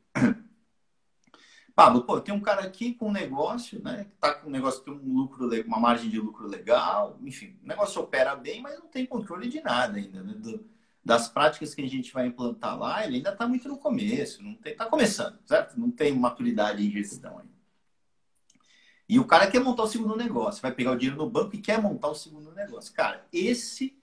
Pablo, pô, tem um cara aqui com um negócio, né? Que tá com um negócio que tem um lucro, uma margem de lucro legal, enfim, o negócio opera bem, mas não tem controle de nada ainda, né? Do, das práticas que a gente vai implantar lá, ele ainda está muito no começo, não tem, tá começando, certo? Não tem maturidade em gestão ainda. E o cara quer montar o segundo negócio, vai pegar o dinheiro no banco e quer montar o segundo negócio. Cara, esse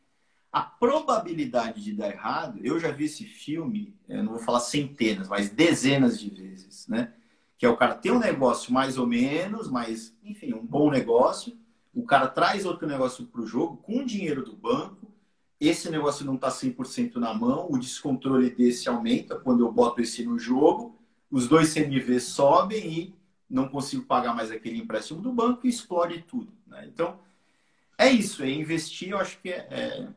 a probabilidade de dar errado, eu já vi esse filme, não vou falar centenas, mas dezenas de vezes, né? Que é o cara ter um negócio mais ou menos, mas, enfim, um bom negócio. O cara traz outro negócio para o jogo com dinheiro do banco. Esse negócio não está 100% na mão, o descontrole desse aumenta quando eu boto esse no jogo. Os dois CMVs sobem e não consigo pagar mais aquele empréstimo do banco e explode tudo. Né? Então, é isso, é investir, eu acho que é, é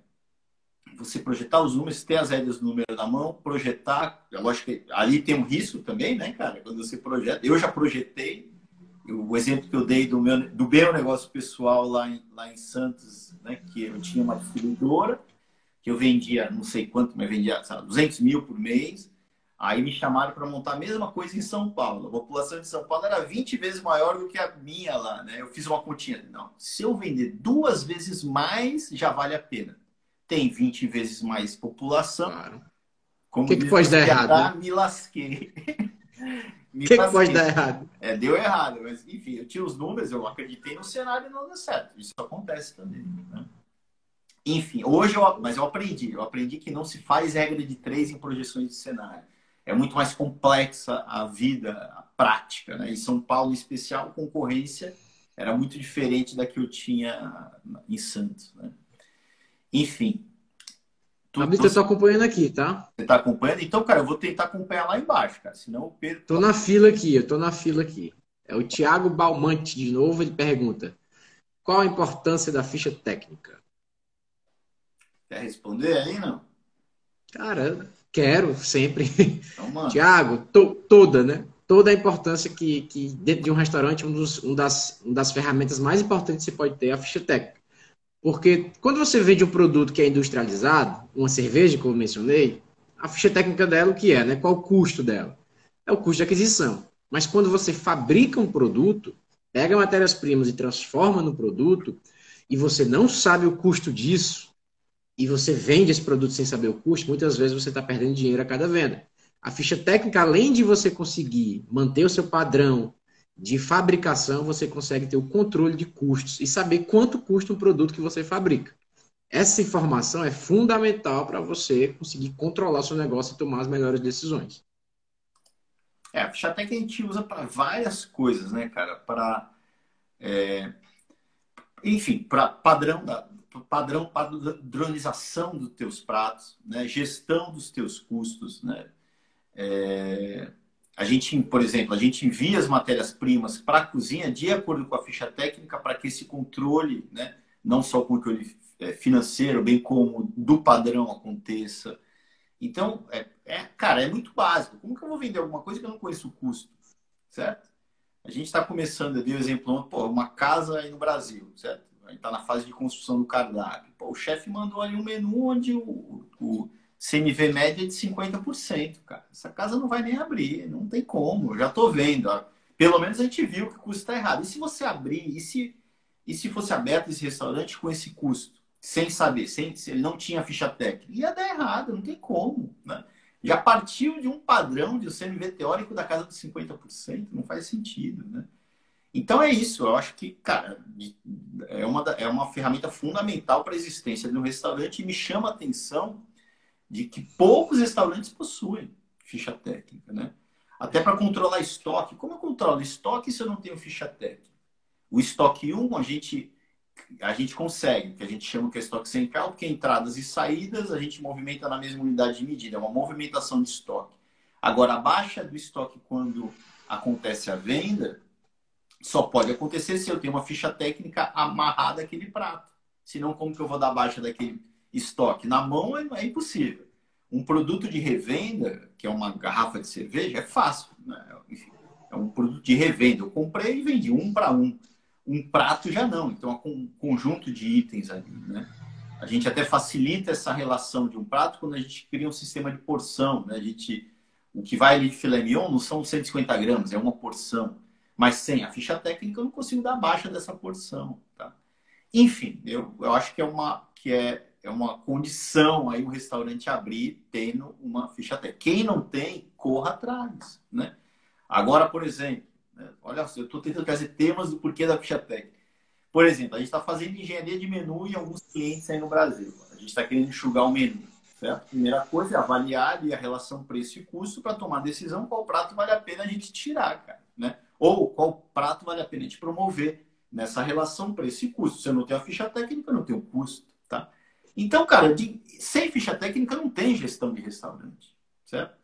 você projetar os números, ter as rédeas do número na mão, projetar. Eu acho que ali tem um risco também, né, cara? Quando você projeta. Eu já projetei. O exemplo que eu dei do meu, do meu negócio pessoal lá em, lá em Santos, né, que eu tinha uma distribuidora, que eu vendia não sei quanto, mas vendia sabe, 200 mil por mês. Aí me chamaram para montar a mesma coisa em São Paulo. A população de São Paulo era 20 vezes maior do que a minha lá, né? Eu fiz uma continha. Não, se eu vender duas vezes mais, já vale a pena tem 20 vezes mais população. Claro. o que, que pode dar errado? Né? Me lasquei. O que, que, pode dar errado? É, deu errado, mas enfim, eu tinha os números, eu acreditei no cenário e não deu certo. Isso acontece também. Né? Enfim, hoje eu, mas eu aprendi, eu aprendi que não se faz regra de três em projeções de cenário. É muito mais complexa a vida, a prática. Né? Em São Paulo, em especial, a concorrência era muito diferente da que eu tinha em Santos. Né? Enfim. Tu, a eu tô acompanhando aqui, tá? Você tá acompanhando? Então, cara, eu vou tentar acompanhar lá embaixo, cara. Senão o Pedro. Tô na fila aqui, eu tô na fila aqui. É o Thiago Balmante de novo, ele pergunta: qual a importância da ficha técnica? Quer responder aí, não? Cara, quero sempre. Então, Tiago, to, toda, né? Toda a importância que, que dentro de um restaurante, um, dos, um das, uma das ferramentas mais importantes que você pode ter é a ficha técnica. Porque quando você vende um produto que é industrializado, uma cerveja, como eu mencionei, a ficha técnica dela, o que é, né? Qual o custo dela? É o custo de aquisição. Mas quando você fabrica um produto, pega matérias-primas e transforma no produto, e você não sabe o custo disso, e você vende esse produto sem saber o custo, muitas vezes você está perdendo dinheiro a cada venda. A ficha técnica, além de você conseguir manter o seu padrão de fabricação, você consegue ter o controle de custos e saber quanto custa um produto que você fabrica. Essa informação é fundamental para você conseguir controlar seu negócio e tomar as melhores decisões. É, a ficha técnica a gente usa para várias coisas, né, cara? Para, é... enfim, para padrão da padrão padronização dos teus pratos, né? gestão dos teus custos, né? É a gente, por exemplo, a gente envia as matérias-primas para a cozinha de acordo com a ficha técnica para que esse controle, né, não só o controle é, financeiro, bem como do padrão aconteça. Então, é, é, cara, é muito básico. Como que eu vou vender alguma coisa que eu não conheço o custo, certo? A gente está começando, eu dei o exemplo, pô, uma casa aí no Brasil, certo? A gente está na fase de construção do cardápio. Pô, o chefe mandou ali um menu onde o, o CMV média de 50%, cara. Essa casa não vai nem abrir, não tem como. Eu já estou vendo. Ó. Pelo menos a gente viu que o custo está errado. E se você abrir, e se, e se fosse aberto esse restaurante com esse custo, sem saber, sem, se ele não tinha ficha técnica, ia dar errado, não tem como. Né? Já partiu de um padrão de um CMV teórico da casa dos 50%, não faz sentido. Né? Então é isso, eu acho que, cara, é uma, é uma ferramenta fundamental para a existência de um restaurante e me chama a atenção de que poucos restaurantes possuem ficha técnica, né? Até para controlar estoque. Como eu controlo estoque se eu não tenho ficha técnica? O estoque 1 a gente a gente consegue, que a gente chama que é estoque central, porque entradas e saídas a gente movimenta na mesma unidade de medida, é uma movimentação de estoque. Agora, a baixa do estoque quando acontece a venda só pode acontecer se eu tenho uma ficha técnica amarrada àquele prato. Senão, como que eu vou dar baixa daquele estoque na mão é, é, impossível. Um produto de revenda, que é uma garrafa de cerveja, é fácil. Né? Enfim, é um produto de revenda. Eu comprei e vendi um para um. Um prato já não. Então, é um conjunto de itens ali. Né? A gente até facilita essa relação de um prato quando a gente cria um sistema de porção. Né? A gente, o que vai ali de filé mignon não são 150 gramas, é uma porção. Mas sem a ficha técnica eu não consigo dar baixa dessa porção. Tá? Enfim, eu, eu acho que é uma que é é uma condição aí o restaurante abrir tendo uma ficha técnica. Quem não tem, corra atrás, né? Agora, por exemplo, né? olha eu estou tentando trazer temas do porquê da ficha técnica. Por exemplo, a gente está fazendo engenharia de menu em alguns clientes aí no Brasil. A gente está querendo enxugar o menu, certo? Primeira coisa é avaliar ali a relação preço e custo para tomar decisão qual prato vale a pena a gente tirar, cara, né? Ou qual prato vale a pena a gente promover nessa relação preço e custo. Se eu não tenho a ficha técnica, eu não tenho custo, tá? Então, cara, de, sem ficha técnica não tem gestão de restaurante, certo?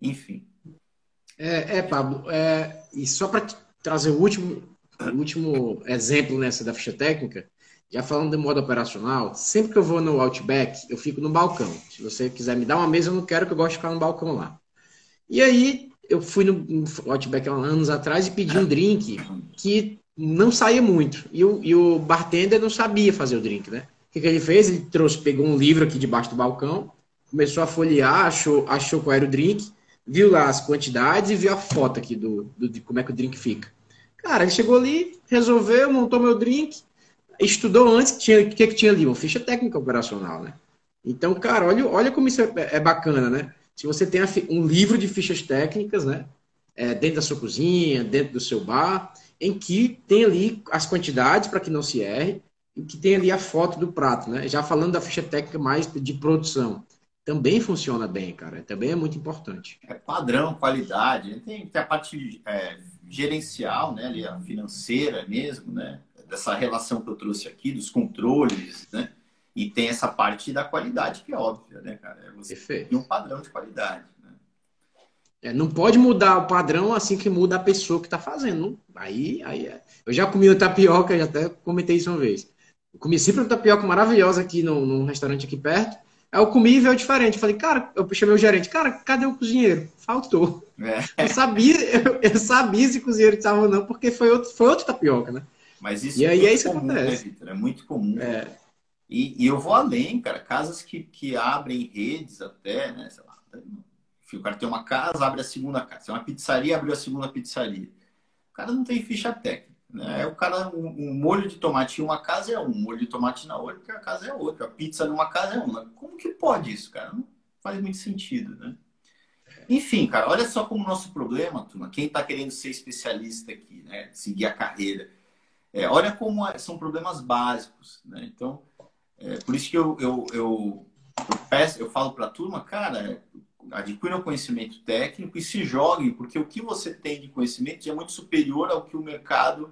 Enfim. É, é Pablo, é, e só para trazer o último, o último exemplo nessa da ficha técnica, já falando de modo operacional, sempre que eu vou no Outback, eu fico no balcão. Se você quiser me dar uma mesa, eu não quero que eu gosto de ficar no balcão lá. E aí, eu fui no, Outback há anos atrás e pedi um drink que não saía muito. E o, e o bartender não sabia fazer o drink, né? O que, que, ele fez? Ele trouxe, pegou um livro aqui debaixo do balcão, começou a folhear, achou, achou qual era o drink, viu lá as quantidades e viu a foto aqui do, do de como é que o drink fica. Cara, ele chegou ali, resolveu, montou meu drink, estudou antes tinha, o que, que tinha ali, uma ficha técnica operacional, né? Então, cara, olha, olha como isso é, é bacana, né? Se você tem um livro de fichas técnicas, né? É, dentro da sua cozinha, dentro do seu bar, em que tem ali as quantidades para que não se erre, que tem ali a foto do prato, né? Já falando da ficha técnica mais de produção. Também funciona bem, cara. Também é muito importante. É padrão, qualidade. Tem, tem a parte é, gerencial, né? Ali, a financeira mesmo, né? Dessa relação que eu trouxe aqui, dos controles, né? E tem essa parte da qualidade que é óbvia, né, cara? É você Perfeito. tem um padrão de qualidade. Né? É, não pode mudar o padrão assim que muda a pessoa que está fazendo. Aí, aí é. Eu já comi o tapioca, já até comentei isso uma vez. Eu comi sempre uma tapioca maravilhosa aqui num, num restaurante aqui perto. Aí eu comi e veio diferente. Eu falei, cara, eu chamei o gerente, cara, cadê o cozinheiro? Faltou. É. Eu sabia, eu, eu, sabia se o cozinheiro estava ou não, porque foi outro, foi outro tapioca, né? Mas isso e aí é, é isso comum, que né, acontece. Né, Victor? É muito comum. É. E, e, eu vou além, cara. Casas que, que abrem redes até, né? Sei lá, o cara tem uma casa, abre a segunda casa. É uma pizzaria, abriu a segunda pizzaria. O cara não tem ficha técnica. Né? O cara, um, molho de tomate em uma casa é um, molho de tomate na outra, casa é outra. A pizza numa casa é uma. Como que pode isso, cara? Não faz muito sentido, né? Enfim, cara, olha só como o nosso problema, turma, quem está querendo ser especialista aqui, né? Seguir a carreira. É, olha como é, são problemas básicos, né? Então, é, por isso que eu, eu, eu, eu, peço, eu falo para a turma, cara, adquiram conhecimento técnico e se joguem, porque o que você tem de conhecimento é muito superior ao que o mercado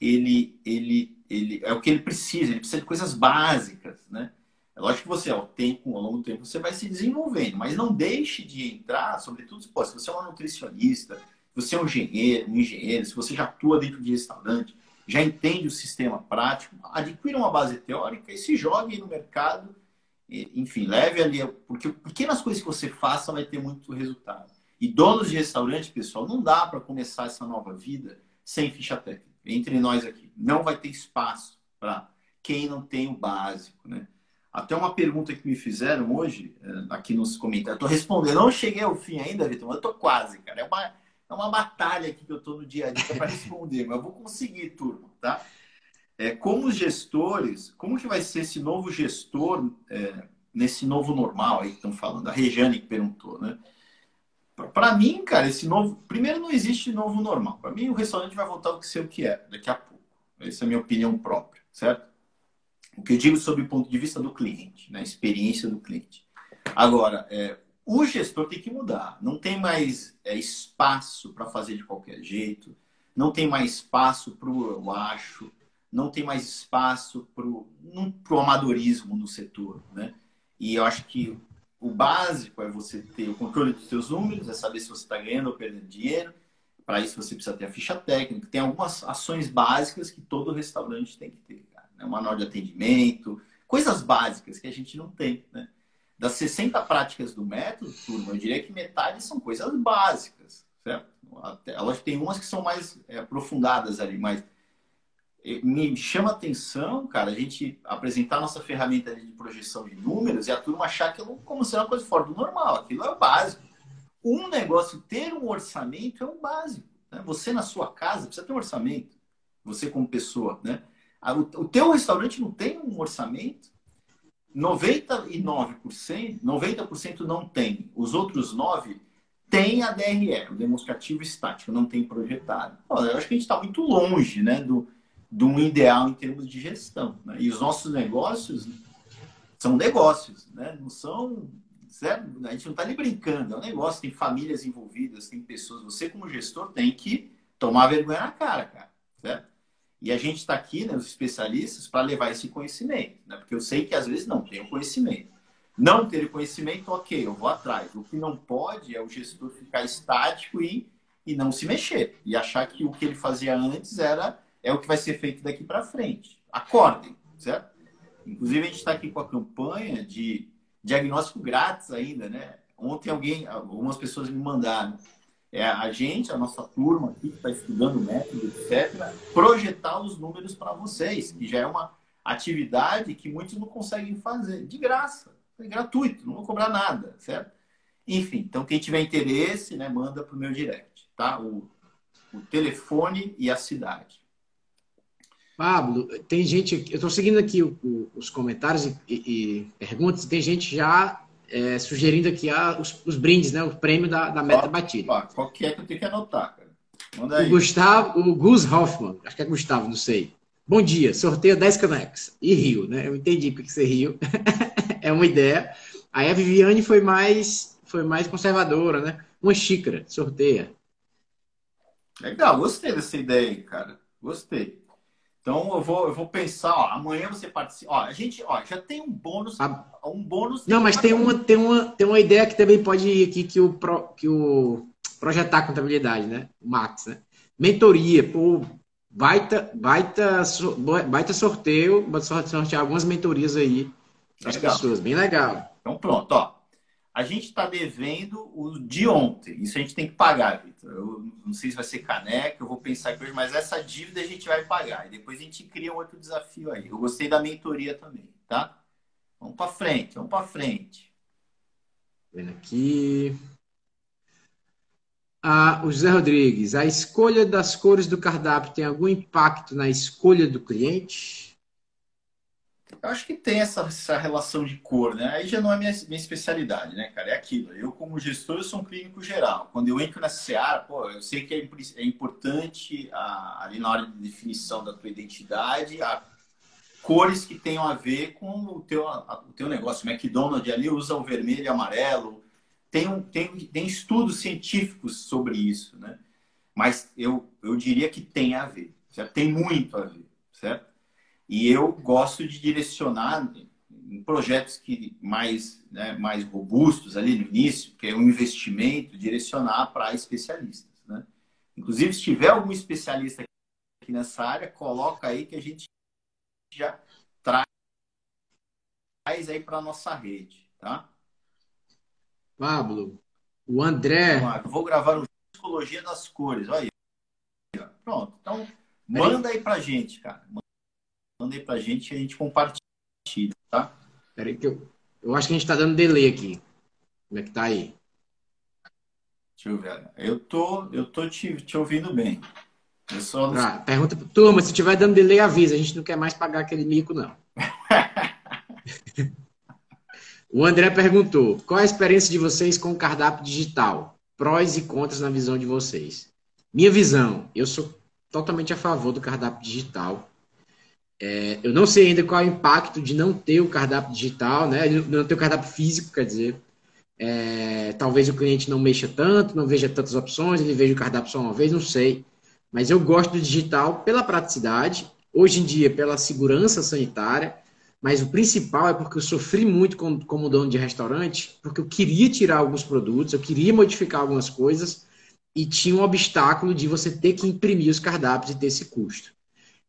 ele, ele, ele é o que ele precisa. Ele precisa de coisas básicas, né? É lógico que você, ao tempo, ao longo do tempo, você vai se desenvolvendo, mas não deixe de entrar, sobretudo pô, se você é uma nutricionista, se você é um engenheiro, um engenheiro, se você já atua dentro de restaurante, já entende o sistema prático, adquira uma base teórica e se jogue no mercado enfim, leve ali, porque pequenas coisas que você faça vai ter muito resultado. E donos de restaurante, pessoal, não dá para começar essa nova vida sem ficha técnica. Entre nós aqui, não vai ter espaço para quem não tem o básico, né? Até uma pergunta que me fizeram hoje, eh, aqui nos comentários. Estou respondendo, não cheguei ao fim ainda, Vitor, mas estou quase, cara. É uma, é uma batalha aqui que eu estou no dia a dia para responder, mas eu vou conseguir, turma, tá? É, como os gestores, como que vai ser esse novo gestor é, nesse novo normal aí que estão falando? A Regiane que perguntou, né? Para mim, cara, esse novo. Primeiro, não existe novo normal. Para mim, o restaurante vai voltar ao que ser o que é daqui a pouco. Essa é a minha opinião própria, certo? O que eu digo sobre o ponto de vista do cliente, na né? experiência do cliente. Agora, é, o gestor tem que mudar. Não tem mais é, espaço para fazer de qualquer jeito. Não tem mais espaço para o eu acho não tem mais espaço para o amadorismo no setor, né? E eu acho que o básico é você ter o controle dos seus números, é saber se você está ganhando ou perdendo dinheiro. Para isso você precisa ter a ficha técnica. Tem algumas ações básicas que todo restaurante tem que ter, cara, né? Manual de atendimento, coisas básicas que a gente não tem, né? Das 60 práticas do método, turma, eu diria que metade são coisas básicas, certo? Até, elas tem umas que são mais é, aprofundadas ali, mas me chama atenção, cara, a gente apresentar nossa ferramenta de projeção de números e a turma achar aquilo como se uma coisa fora do normal. Aquilo é o básico. Um negócio, ter um orçamento é o básico. Né? Você na sua casa precisa ter um orçamento. Você como pessoa, né? O teu restaurante não tem um orçamento. 99%, 90% não tem. Os outros 9 tem a DRE, o demonstrativo estático, não tem projetado. Olha, eu acho que a gente está muito longe, né, do, de um ideal em termos de gestão. Né? E os nossos negócios são negócios, né? não são. Certo? A gente não está nem brincando, é um negócio, tem famílias envolvidas, tem pessoas. Você, como gestor, tem que tomar vergonha na cara, cara. Certo? E a gente está aqui, né, os especialistas, para levar esse conhecimento, né? porque eu sei que às vezes não tem o conhecimento. Não ter conhecimento, ok, eu vou atrás. O que não pode é o gestor ficar estático e, e não se mexer. E achar que o que ele fazia antes era é o que vai ser feito daqui para frente. Acordem, certo? Inclusive, a gente está aqui com a campanha de diagnóstico grátis ainda, né? Ontem alguém, algumas pessoas me mandaram. É a gente, a nossa turma aqui que está estudando o método, etc., projetar os números para vocês, que já é uma atividade que muitos não conseguem fazer, de graça, é gratuito, não vou cobrar nada, certo? Enfim, então quem tiver interesse, né, manda para o meu direct, tá? O, o telefone e a cidade. Pablo, tem gente, eu estou seguindo aqui o, o, os comentários e, e, e, perguntas, tem gente já é, sugerindo aqui ah, os, os, brindes, né? O prêmio da, da meta ó, batida. Ó, qual que é que eu tenho que anotar, cara? Manda aí. O Gustavo, o Gus Hoffman, acho que é Gustavo, não sei. Bom dia, sorteio 10 canecas. E Rio, né? Eu entendi porque você riu. é uma ideia. Aí a Viviane foi mais, foi mais conservadora, né? Uma xícara, sorteia. Legal, gostei dessa ideia aí, cara. Gostei. Então eu vou, eu vou pensar, ó, amanhã você participa. Ó, a gente, ó, já tem um bônus, ah. um bônus. Não, mas tem uma, tem uma, tem uma ideia que também pode ir aqui que o pro, que o projetar contabilidade, né? O Max, né? Mentoria, pô, baita, baita, baita sorteio, sortear algumas mentorias aí as pessoas, bem legal. Então pronto, ó. A gente está devendo o de ontem. Isso a gente tem que pagar, Vitor. Eu não sei se vai ser caneca, eu vou pensar aqui hoje, mas essa dívida a gente vai pagar. E depois a gente cria um outro desafio aí. Eu gostei da mentoria também, tá? Vamos para frente, vamos para frente. Vendo aqui. Ah, o José Rodrigues, a escolha das cores do cardápio tem algum impacto na escolha do cliente? Eu acho que tem essa, essa relação de cor, né? Aí já não é minha, minha especialidade, né, cara? É aquilo. Eu, como gestor, eu sou um clínico geral. Quando eu entro nessa seara, pô, eu sei que é, é importante a, ali na hora de definição da tua identidade, a cores que tenham a ver com o teu, a, o teu negócio. O McDonald's ali usa o vermelho e amarelo. Tem, um, tem, tem estudos científicos sobre isso, né? Mas eu, eu diria que tem a ver, certo? Tem muito a ver, certo? E eu gosto de direcionar em projetos que mais, né, mais robustos ali no início, que é um investimento, direcionar para especialistas. Né? Inclusive, se tiver algum especialista aqui nessa área, coloca aí que a gente já traz aí para a nossa rede, tá? Pablo, o André... vou gravar o Psicologia das Cores, olha aí. Pronto, então manda aí para gente, cara. Manda aí pra gente e a gente compartilha, tá? Peraí que eu, eu acho que a gente tá dando delay aqui. Como é que tá aí? Deixa eu ver. Eu tô, eu tô te, te ouvindo bem. Eu só... ah, pergunta turma, se tiver dando delay, avisa. A gente não quer mais pagar aquele mico, não. o André perguntou: qual a experiência de vocês com o cardápio digital? Prós e contras na visão de vocês. Minha visão, eu sou totalmente a favor do cardápio digital. É, eu não sei ainda qual é o impacto de não ter o cardápio digital, né? Não ter o cardápio físico, quer dizer. É, talvez o cliente não mexa tanto, não veja tantas opções, ele veja o cardápio só uma vez, não sei. Mas eu gosto do digital pela praticidade, hoje em dia pela segurança sanitária, mas o principal é porque eu sofri muito como, como dono de restaurante, porque eu queria tirar alguns produtos, eu queria modificar algumas coisas e tinha um obstáculo de você ter que imprimir os cardápios e ter esse custo.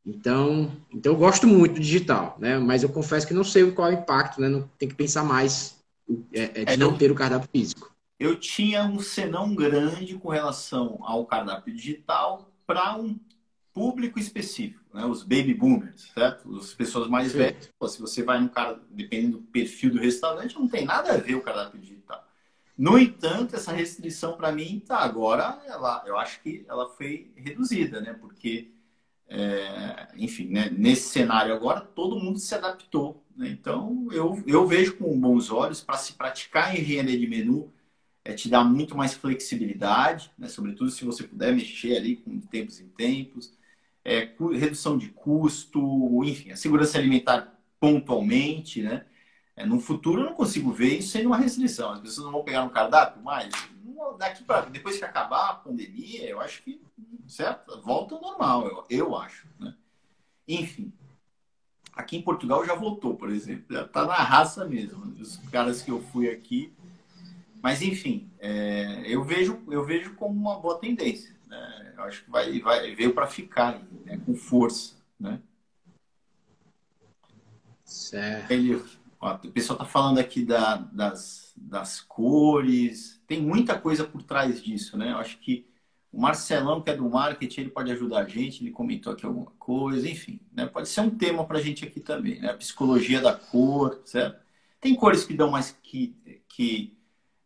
Então, então eu gosto muito do digital, né? Mas eu confesso que não sei qual é o impacto, né? Não, tem que pensar mais é, é de é, não ter o cardápio físico. Eu tinha um senão grande com relação ao cardápio digital para um público específico, né? Os baby boomers, certo? As pessoas mais Sim. velhas. Pô, se você vai no cara, dependendo do perfil do restaurante, não tem nada a ver o cardápio digital. No entanto, essa restrição para mim tá agora, ela, eu acho que ela foi reduzida, né? Porque é, enfim, né, nesse cenário agora, todo mundo se adaptou. Né? Então, eu, eu vejo com bons olhos para se praticar engenharia de menu, é, te dá muito mais flexibilidade, né? sobretudo se você puder mexer ali com tempos em tempos, é, redução de custo, enfim, a segurança alimentar pontualmente, né? É, no futuro eu não consigo ver isso sendo uma restrição. As pessoas não vão pegar no cardápio mais. Daqui para depois que acabar a pandemia, eu acho que certo? Volta ao normal, eu, eu acho. Né? Enfim, aqui em Portugal já voltou, por exemplo, já está na raça mesmo. Os caras que eu fui aqui, mas enfim, é, eu vejo eu vejo como uma boa tendência. Né? Eu acho que vai, vai veio para ficar né? com força, né? Certo. Ele, ó, o pessoal está falando aqui da, das, das cores, tem muita coisa por trás disso, né? Eu acho que o Marcelão, que é do marketing, ele pode ajudar a gente, ele comentou aqui alguma coisa, enfim, né? Pode ser um tema para a gente aqui também, né? A psicologia da cor, certo? Tem cores que dão mais que, que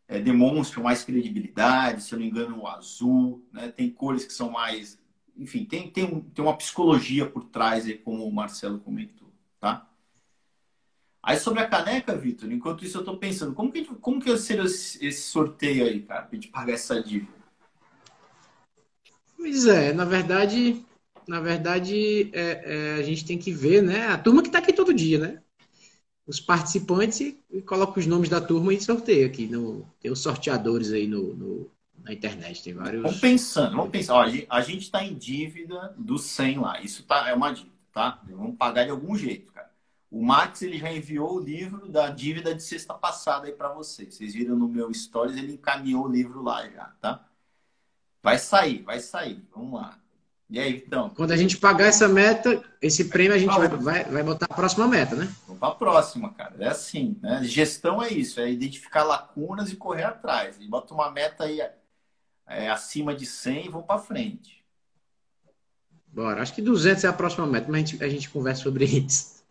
é, demonstram mais credibilidade, se eu não me engano, o azul, né? Tem cores que são mais, enfim, tem, tem, tem uma psicologia por trás aí, como o Marcelo comentou, tá? Aí sobre a caneca, Vitor, enquanto isso eu estou pensando, como que, como que seria esse sorteio aí, cara, para gente pagar essa dívida? Pois é, na verdade, na verdade, é, é, a gente tem que ver, né? A turma que está aqui todo dia, né? Os participantes e, coloca os nomes da turma e sorteia aqui. No, tem os sorteadores aí no, no na internet, tem vários. Vamos pensando, vamos pensar. A gente está em dívida do 100 lá. Isso tá, é uma dívida, tá? Vamos pagar de algum jeito, cara. O Max ele já enviou o livro da dívida de sexta passada aí para vocês. Vocês viram no meu stories, ele encaminhou o livro lá já, tá? Vai sair, vai sair. Vamos lá. E aí, então? Quando a gente pagar essa meta, esse prêmio a gente vai, vai, vai botar a próxima meta, né? Vamos para a próxima, cara. É assim, né? Gestão é isso, é identificar lacunas e correr atrás. E bota uma meta aí é, acima de 100 e vamos para frente. Bora. Acho que 200 é a próxima meta, mas a gente, a gente conversa sobre isso.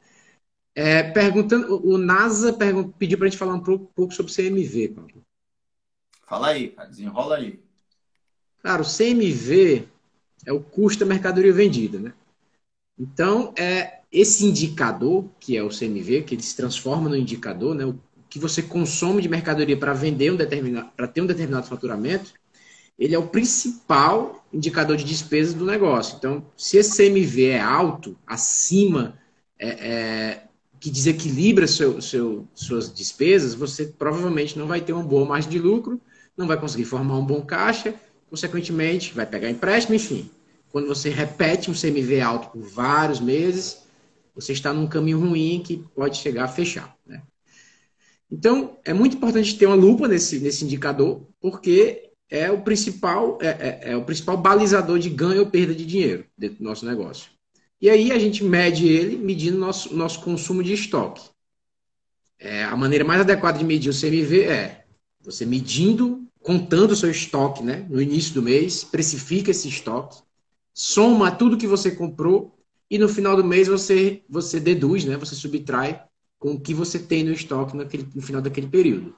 É, perguntando, o NASA pediu para a gente falar um pouco, pouco sobre CMV, Paulo. Fala aí, cara. Desenrola aí. Cara, o CMV é o custo da mercadoria vendida, né? Então, é esse indicador, que é o CMV, que ele se transforma no indicador, né? O que você consome de mercadoria para vender um determinado, para ter um determinado faturamento, ele é o principal indicador de despesas do negócio. Então, se esse CMV é alto, acima, é, é, que desequilibra seu, seu, suas despesas, você provavelmente não vai ter uma boa margem de lucro, não vai conseguir formar um bom caixa consequentemente, vai pegar empréstimo, enfim. Quando você repete um CMV alto por vários meses, você está num caminho ruim que pode chegar a fechar. Né? Então, é muito importante ter uma lupa nesse, nesse indicador, porque é o principal é, é, é, o principal balizador de ganho ou perda de dinheiro dentro do nosso negócio. E aí a gente mede ele medindo nosso nosso consumo de estoque. É, a maneira mais adequada de medir o CMV é você medindo contando o seu estoque né, no início do mês, precifica esse estoque, soma tudo que você comprou e no final do mês você, você deduz, né, você subtrai com o que você tem no estoque naquele, no final daquele período.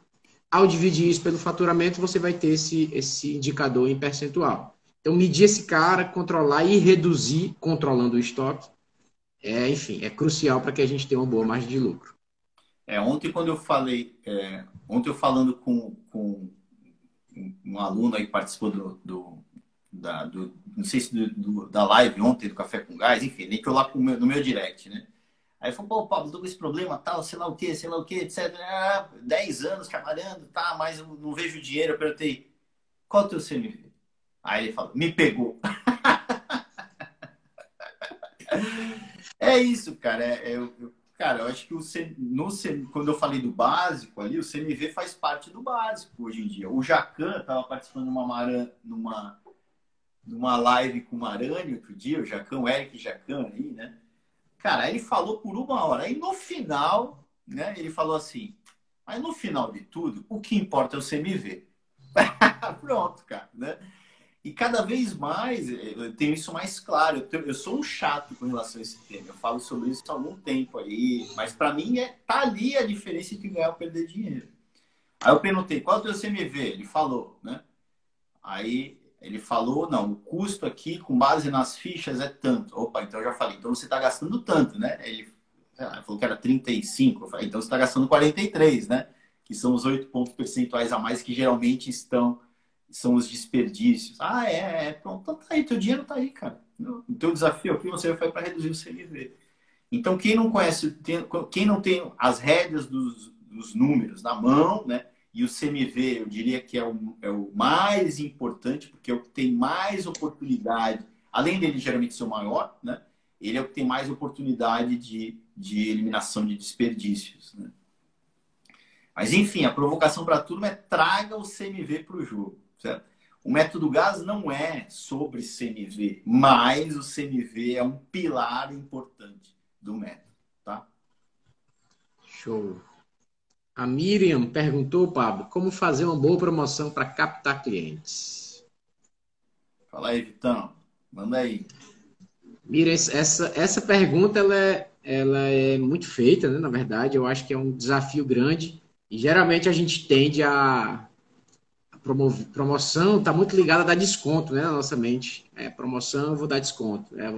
Ao dividir isso pelo faturamento, você vai ter esse, esse indicador em percentual. Então, medir esse cara, controlar e reduzir controlando o estoque, é, enfim, é crucial para que a gente tenha uma boa margem de lucro. É, ontem, quando eu falei, é, ontem eu falando com, com um aluno aí que participou do, do, da, do não sei se do, do, da live ontem do Café com Gás, enfim, ele entrou lá meu, no meu direct, né? Aí falou, pô, Pablo, tô com esse problema, tal, sei lá o que, sei lá o que, etc. Ah, 10 anos trabalhando, tá, mas eu não vejo dinheiro. Eu perguntei, qual é o teu CMV? Aí ele falou, me pegou. é isso, cara. É, é, eu, Cara, eu acho que o no, quando eu falei do básico ali, o CMV faz parte do básico hoje em dia. O Jacan estava participando numa, Maran, numa, numa live com o Marani outro dia, o Jacan, o Eric Jacan aí, né? Cara, ele falou por uma hora. Aí no final, né, ele falou assim: mas no final de tudo, o que importa é o CMV. Pronto, cara, né? E cada vez mais eh, eu tenho isso mais claro. Eu, tenho, eu, sou um chato com relação a esse tema. Eu falo sobre isso há algum tempo aí. Mas para mim é tá ali a diferença entre ganhar ou perder dinheiro. Aí eu perguntei, qual é o teu CMV? Ele falou, né? Aí ele falou, não, o custo aqui com base nas fichas é tanto. Opa, então eu já falei, então você está gastando tanto, né? Ele, falou que era 35. Eu falei, então você está gastando 43, né? Que são os 8 pontos percentuais a mais que geralmente estão são os desperdícios. Ah, é, é, pronto, então tá aí, teu dinheiro tá aí, cara. O teu desafio aqui você vai para reduzir o CMV. Então, quem não conhece, quem não tem as rédeas dos, dos números na mão, né? E o CMV, eu diria que é o, é o mais importante, porque é o que tem mais oportunidade, além dele geralmente ser o maior, né? Ele é o que tem mais oportunidade de, de eliminação de desperdícios, né? Mas, enfim, a provocação para tudo é traga o CMV para o jogo. Certo? O método GAS não é sobre CMV, mas o CMV é um pilar importante do método, tá? Show. A Miriam perguntou, Pablo, como fazer uma boa promoção para captar clientes? Fala aí, Vitão. Manda aí. Miriam, essa, essa pergunta ela é, ela é muito feita, né? Na verdade, eu acho que é um desafio grande. E geralmente a gente tende a promoção está muito ligada a dar desconto, né, na nossa mente. É, promoção, vou dar desconto. É,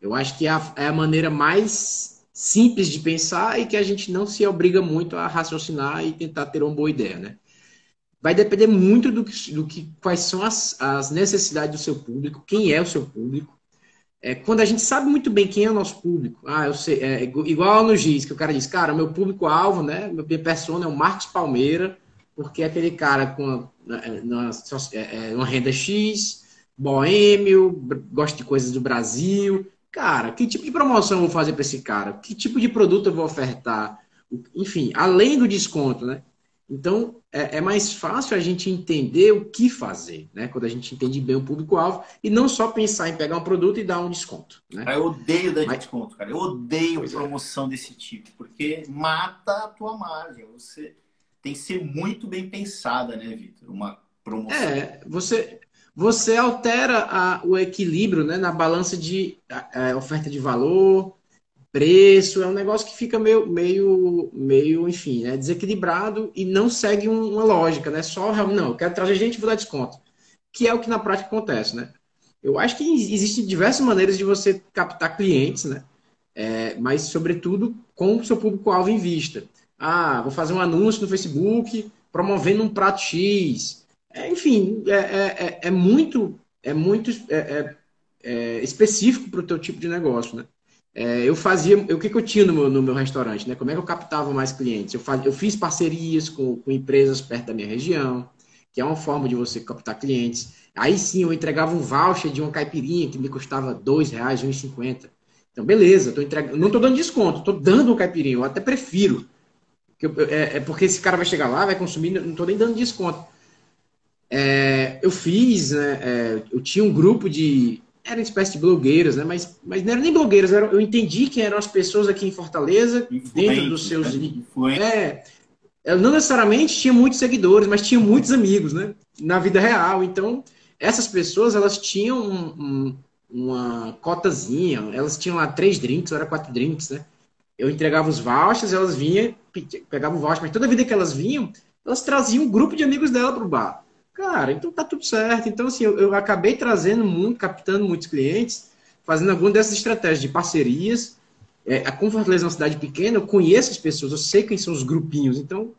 eu acho que é a, é a, maneira mais simples de pensar e que a gente não se obriga muito a raciocinar e tentar ter uma boa ideia, né? Vai depender muito do que, do que quais são as, as necessidades do seu público, quem é o seu público. É, quando a gente sabe muito bem quem é o nosso público, ah, eu sei, é, igual no GIS, que o cara diz, cara, meu público-alvo, né, meu persona é o Marcos Palmeira, porque é aquele cara com uma, é, é, uma renda X, boêmio, gosta de coisas do Brasil. Cara, que tipo de promoção eu vou fazer para esse cara? Que tipo de produto eu vou ofertar? Enfim, além do desconto, né? Então, é, é, mais fácil a gente entender o que fazer, né? Quando a gente entende bem o público-alvo e não só pensar em pegar um produto e dar um desconto. Né? Eu odeio dar Mas... desconto, cara. Eu odeio pois é. promoção é. desse tipo, porque mata a tua margem. Você tem que ser muito bem pensada, né, Vitor? Uma promoção. É, você, você altera a, o equilíbrio né, na balança de a, a oferta de valor, preço, é um negócio que fica meio, meio, meio enfim, né, desequilibrado e não segue um, uma lógica, né? Só, não, eu quero trazer gente e vou dar desconto. Que é o que na prática acontece, né? Eu acho que existem diversas maneiras de você captar clientes, né? É, mas, sobretudo, com o seu público-alvo em vista. Ah, vou fazer um anúncio no Facebook promovendo um prato X. É, enfim, é, é, é, é muito, é muito é, é, específico para o teu tipo de negócio, né? Eu fazia, o que, que eu tinha no meu, no meu, restaurante, né? Como é que eu captava mais clientes? Eu, faz, eu fiz parcerias com, com, empresas perto da minha região, que é uma forma de você captar clientes. Aí sim, eu entregava um voucher de uma caipirinha que me custava R$ 2,00, R$ 1,50. Então, beleza, tô entregando, não estou dando desconto, estou dando uma caipirinha, eu até prefiro. É, é, porque esse cara vai chegar lá, vai consumir, não estou nem dando desconto. É, eu fiz, né, é, eu tinha um grupo de, era uma espécie de blogueiras, né? Mas, mas não eram nem blogueiras, eram, eu entendi que eram as pessoas aqui em Fortaleza, dentro dos seus. Né? É, não necessariamente tinha muitos seguidores, mas tinha muitos amigos, né? Na vida real. Então, essas pessoas, elas tinham um, um, uma cotazinha, elas tinham lá três drinks, ou era quatro drinks, né? Eu entregava os vouchers, elas vinham, pegavam voucher, mas toda vida que elas vinham, elas traziam um grupo de amigos dela para o bar. Cara, então tá tudo certo. Então, assim, eu, eu acabei trazendo muito, captando muitos clientes, fazendo alguma dessas estratégias de parcerias. É, a Fortaleza é uma cidade pequena, eu conheço as pessoas, eu sei quem são os grupinhos, então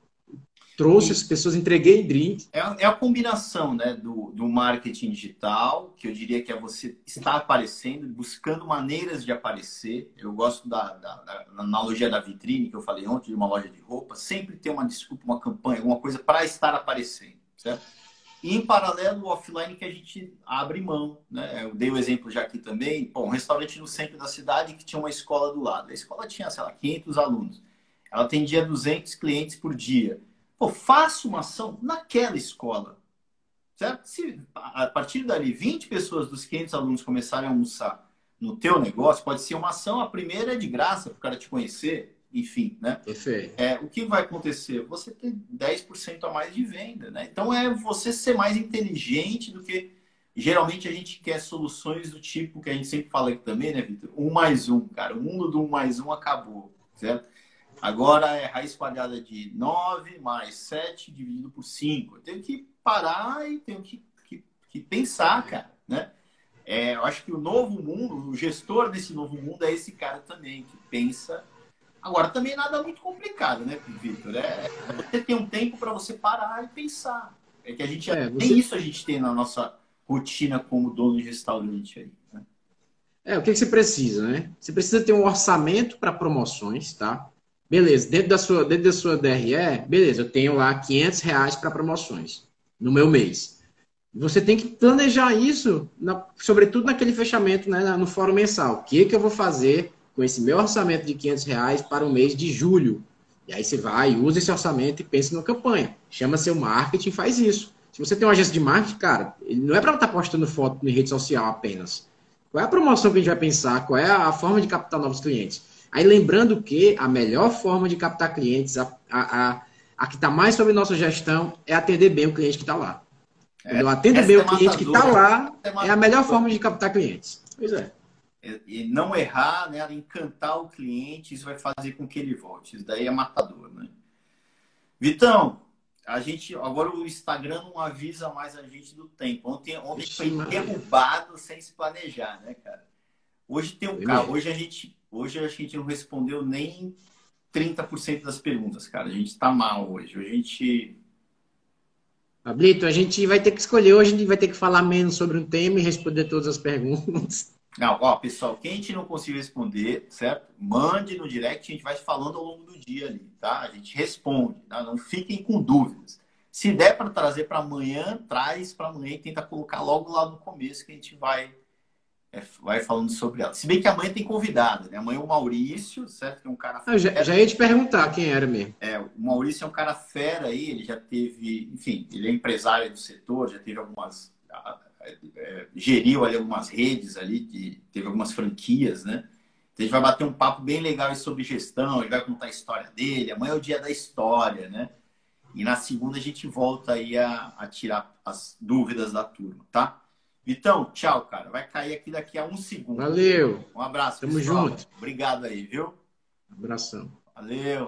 trouxe as pessoas, entreguei drinks. É, é, a combinação né, do, do marketing digital, que eu diria que é você estar aparecendo, buscando maneiras de aparecer. Eu gosto da, da, da analogia da vitrine que eu falei ontem, de uma loja de roupa, sempre ter uma desculpa, uma campanha, alguma coisa para estar aparecendo, certo? E em paralelo, o offline que a gente abre mão. Né? Eu dei o um exemplo já aqui também. Pô, um restaurante no centro da cidade que tinha uma escola do lado. A escola tinha, sei lá, 500 alunos. Ela atendia 200 clientes por dia. Pô, faça uma ação naquela escola. Certo? Se a partir dali 20 pessoas dos 500 alunos começarem a almoçar no teu negócio, pode ser uma ação, a primeira é de graça para o cara te conhecer, enfim, né? Perfeito. É, o que vai acontecer? Você tem 10% a mais de venda, né? Então é você ser mais inteligente do que geralmente a gente quer soluções do tipo que a gente sempre fala aqui também, né, Vitor? Um mais um, cara. O mundo do um mais um acabou, certo? Agora é raiz quadrada de 9 mais 7 dividido por 5. Eu tenho que parar e tenho que, que, que pensar, cara, né? É, eu acho que o novo mundo, o gestor desse novo mundo é esse cara também, que pensa Agora, também nada muito complicado, né, Victor? É, é você ter um tempo para você parar e pensar. É que a gente é, você... isso a gente tem na nossa rotina como dono de restaurante aí. Né? É, o que, que você precisa, né? Você precisa ter um orçamento para promoções, tá? Beleza, dentro da sua, dentro da sua DRE, beleza, eu tenho lá 500 reais para promoções no meu mês. Você tem que planejar isso, na, sobretudo naquele fechamento, né, no fórum mensal. O que, que eu vou fazer com esse meu orçamento de 500 reais para o mês de julho. E aí você vai, usa esse orçamento e pensa numa campanha. Chama seu marketing faz isso. Se você tem uma agência de marketing, cara, não é para estar tá postando foto em rede social apenas. Qual é a promoção que a gente vai pensar? Qual é a forma de captar novos clientes? Aí lembrando que a melhor forma de captar clientes, a, a, a, a que está mais sobre nossa gestão, é atender bem o cliente que está lá. É, eu atendo bem é o cliente que está lá, é, é a melhor forma de captar clientes. Pois é e não errar, né, encantar o cliente, isso vai fazer com que ele volte. Isso daí é matador, né? Vitão, a gente agora o Instagram não avisa mais a gente do tempo. Ontem, ontem foi derrubado sem se planejar, né, cara? Hoje tem um cara, hoje a gente, hoje a gente não respondeu nem 30% das perguntas, cara. A gente tá mal hoje. Hoje a gente Pablito, a gente vai ter que escolher hoje, a gente vai ter que falar menos sobre um tema e responder todas as perguntas. Não, ó, pessoal, quem a gente não conseguiu responder, certo? Mande no direct, a gente vai falando ao longo do dia ali, tá? A gente responde, tá? Não fiquem com dúvidas. Se der para trazer para amanhã, traz para amanhã e tenta colocar logo lá no começo que a gente vai é, vai falando sobre ela. Se bem que amanhã tem convidado, né? Amanhã o Maurício, certo? Que é um cara. Ah, já, já, ia te perguntar quem era mesmo. É, o Maurício é um cara fera aí, ele já teve, enfim, ele é empresário do setor, já teve algumas. É, geriu ali algumas redes ali, de, teve algumas franquias, né? Então a gente vai bater um papo bem legal sobre gestão, ele vai contar a história dele. Amanhã é o dia da história, né? E na segunda a gente volta aí a, a tirar as dúvidas da turma, tá? Então, tchau, cara. Vai cair aqui daqui a um segundo. Valeu. Um abraço. Tamo pessoal. junto. Obrigado aí, viu? Abração. Valeu.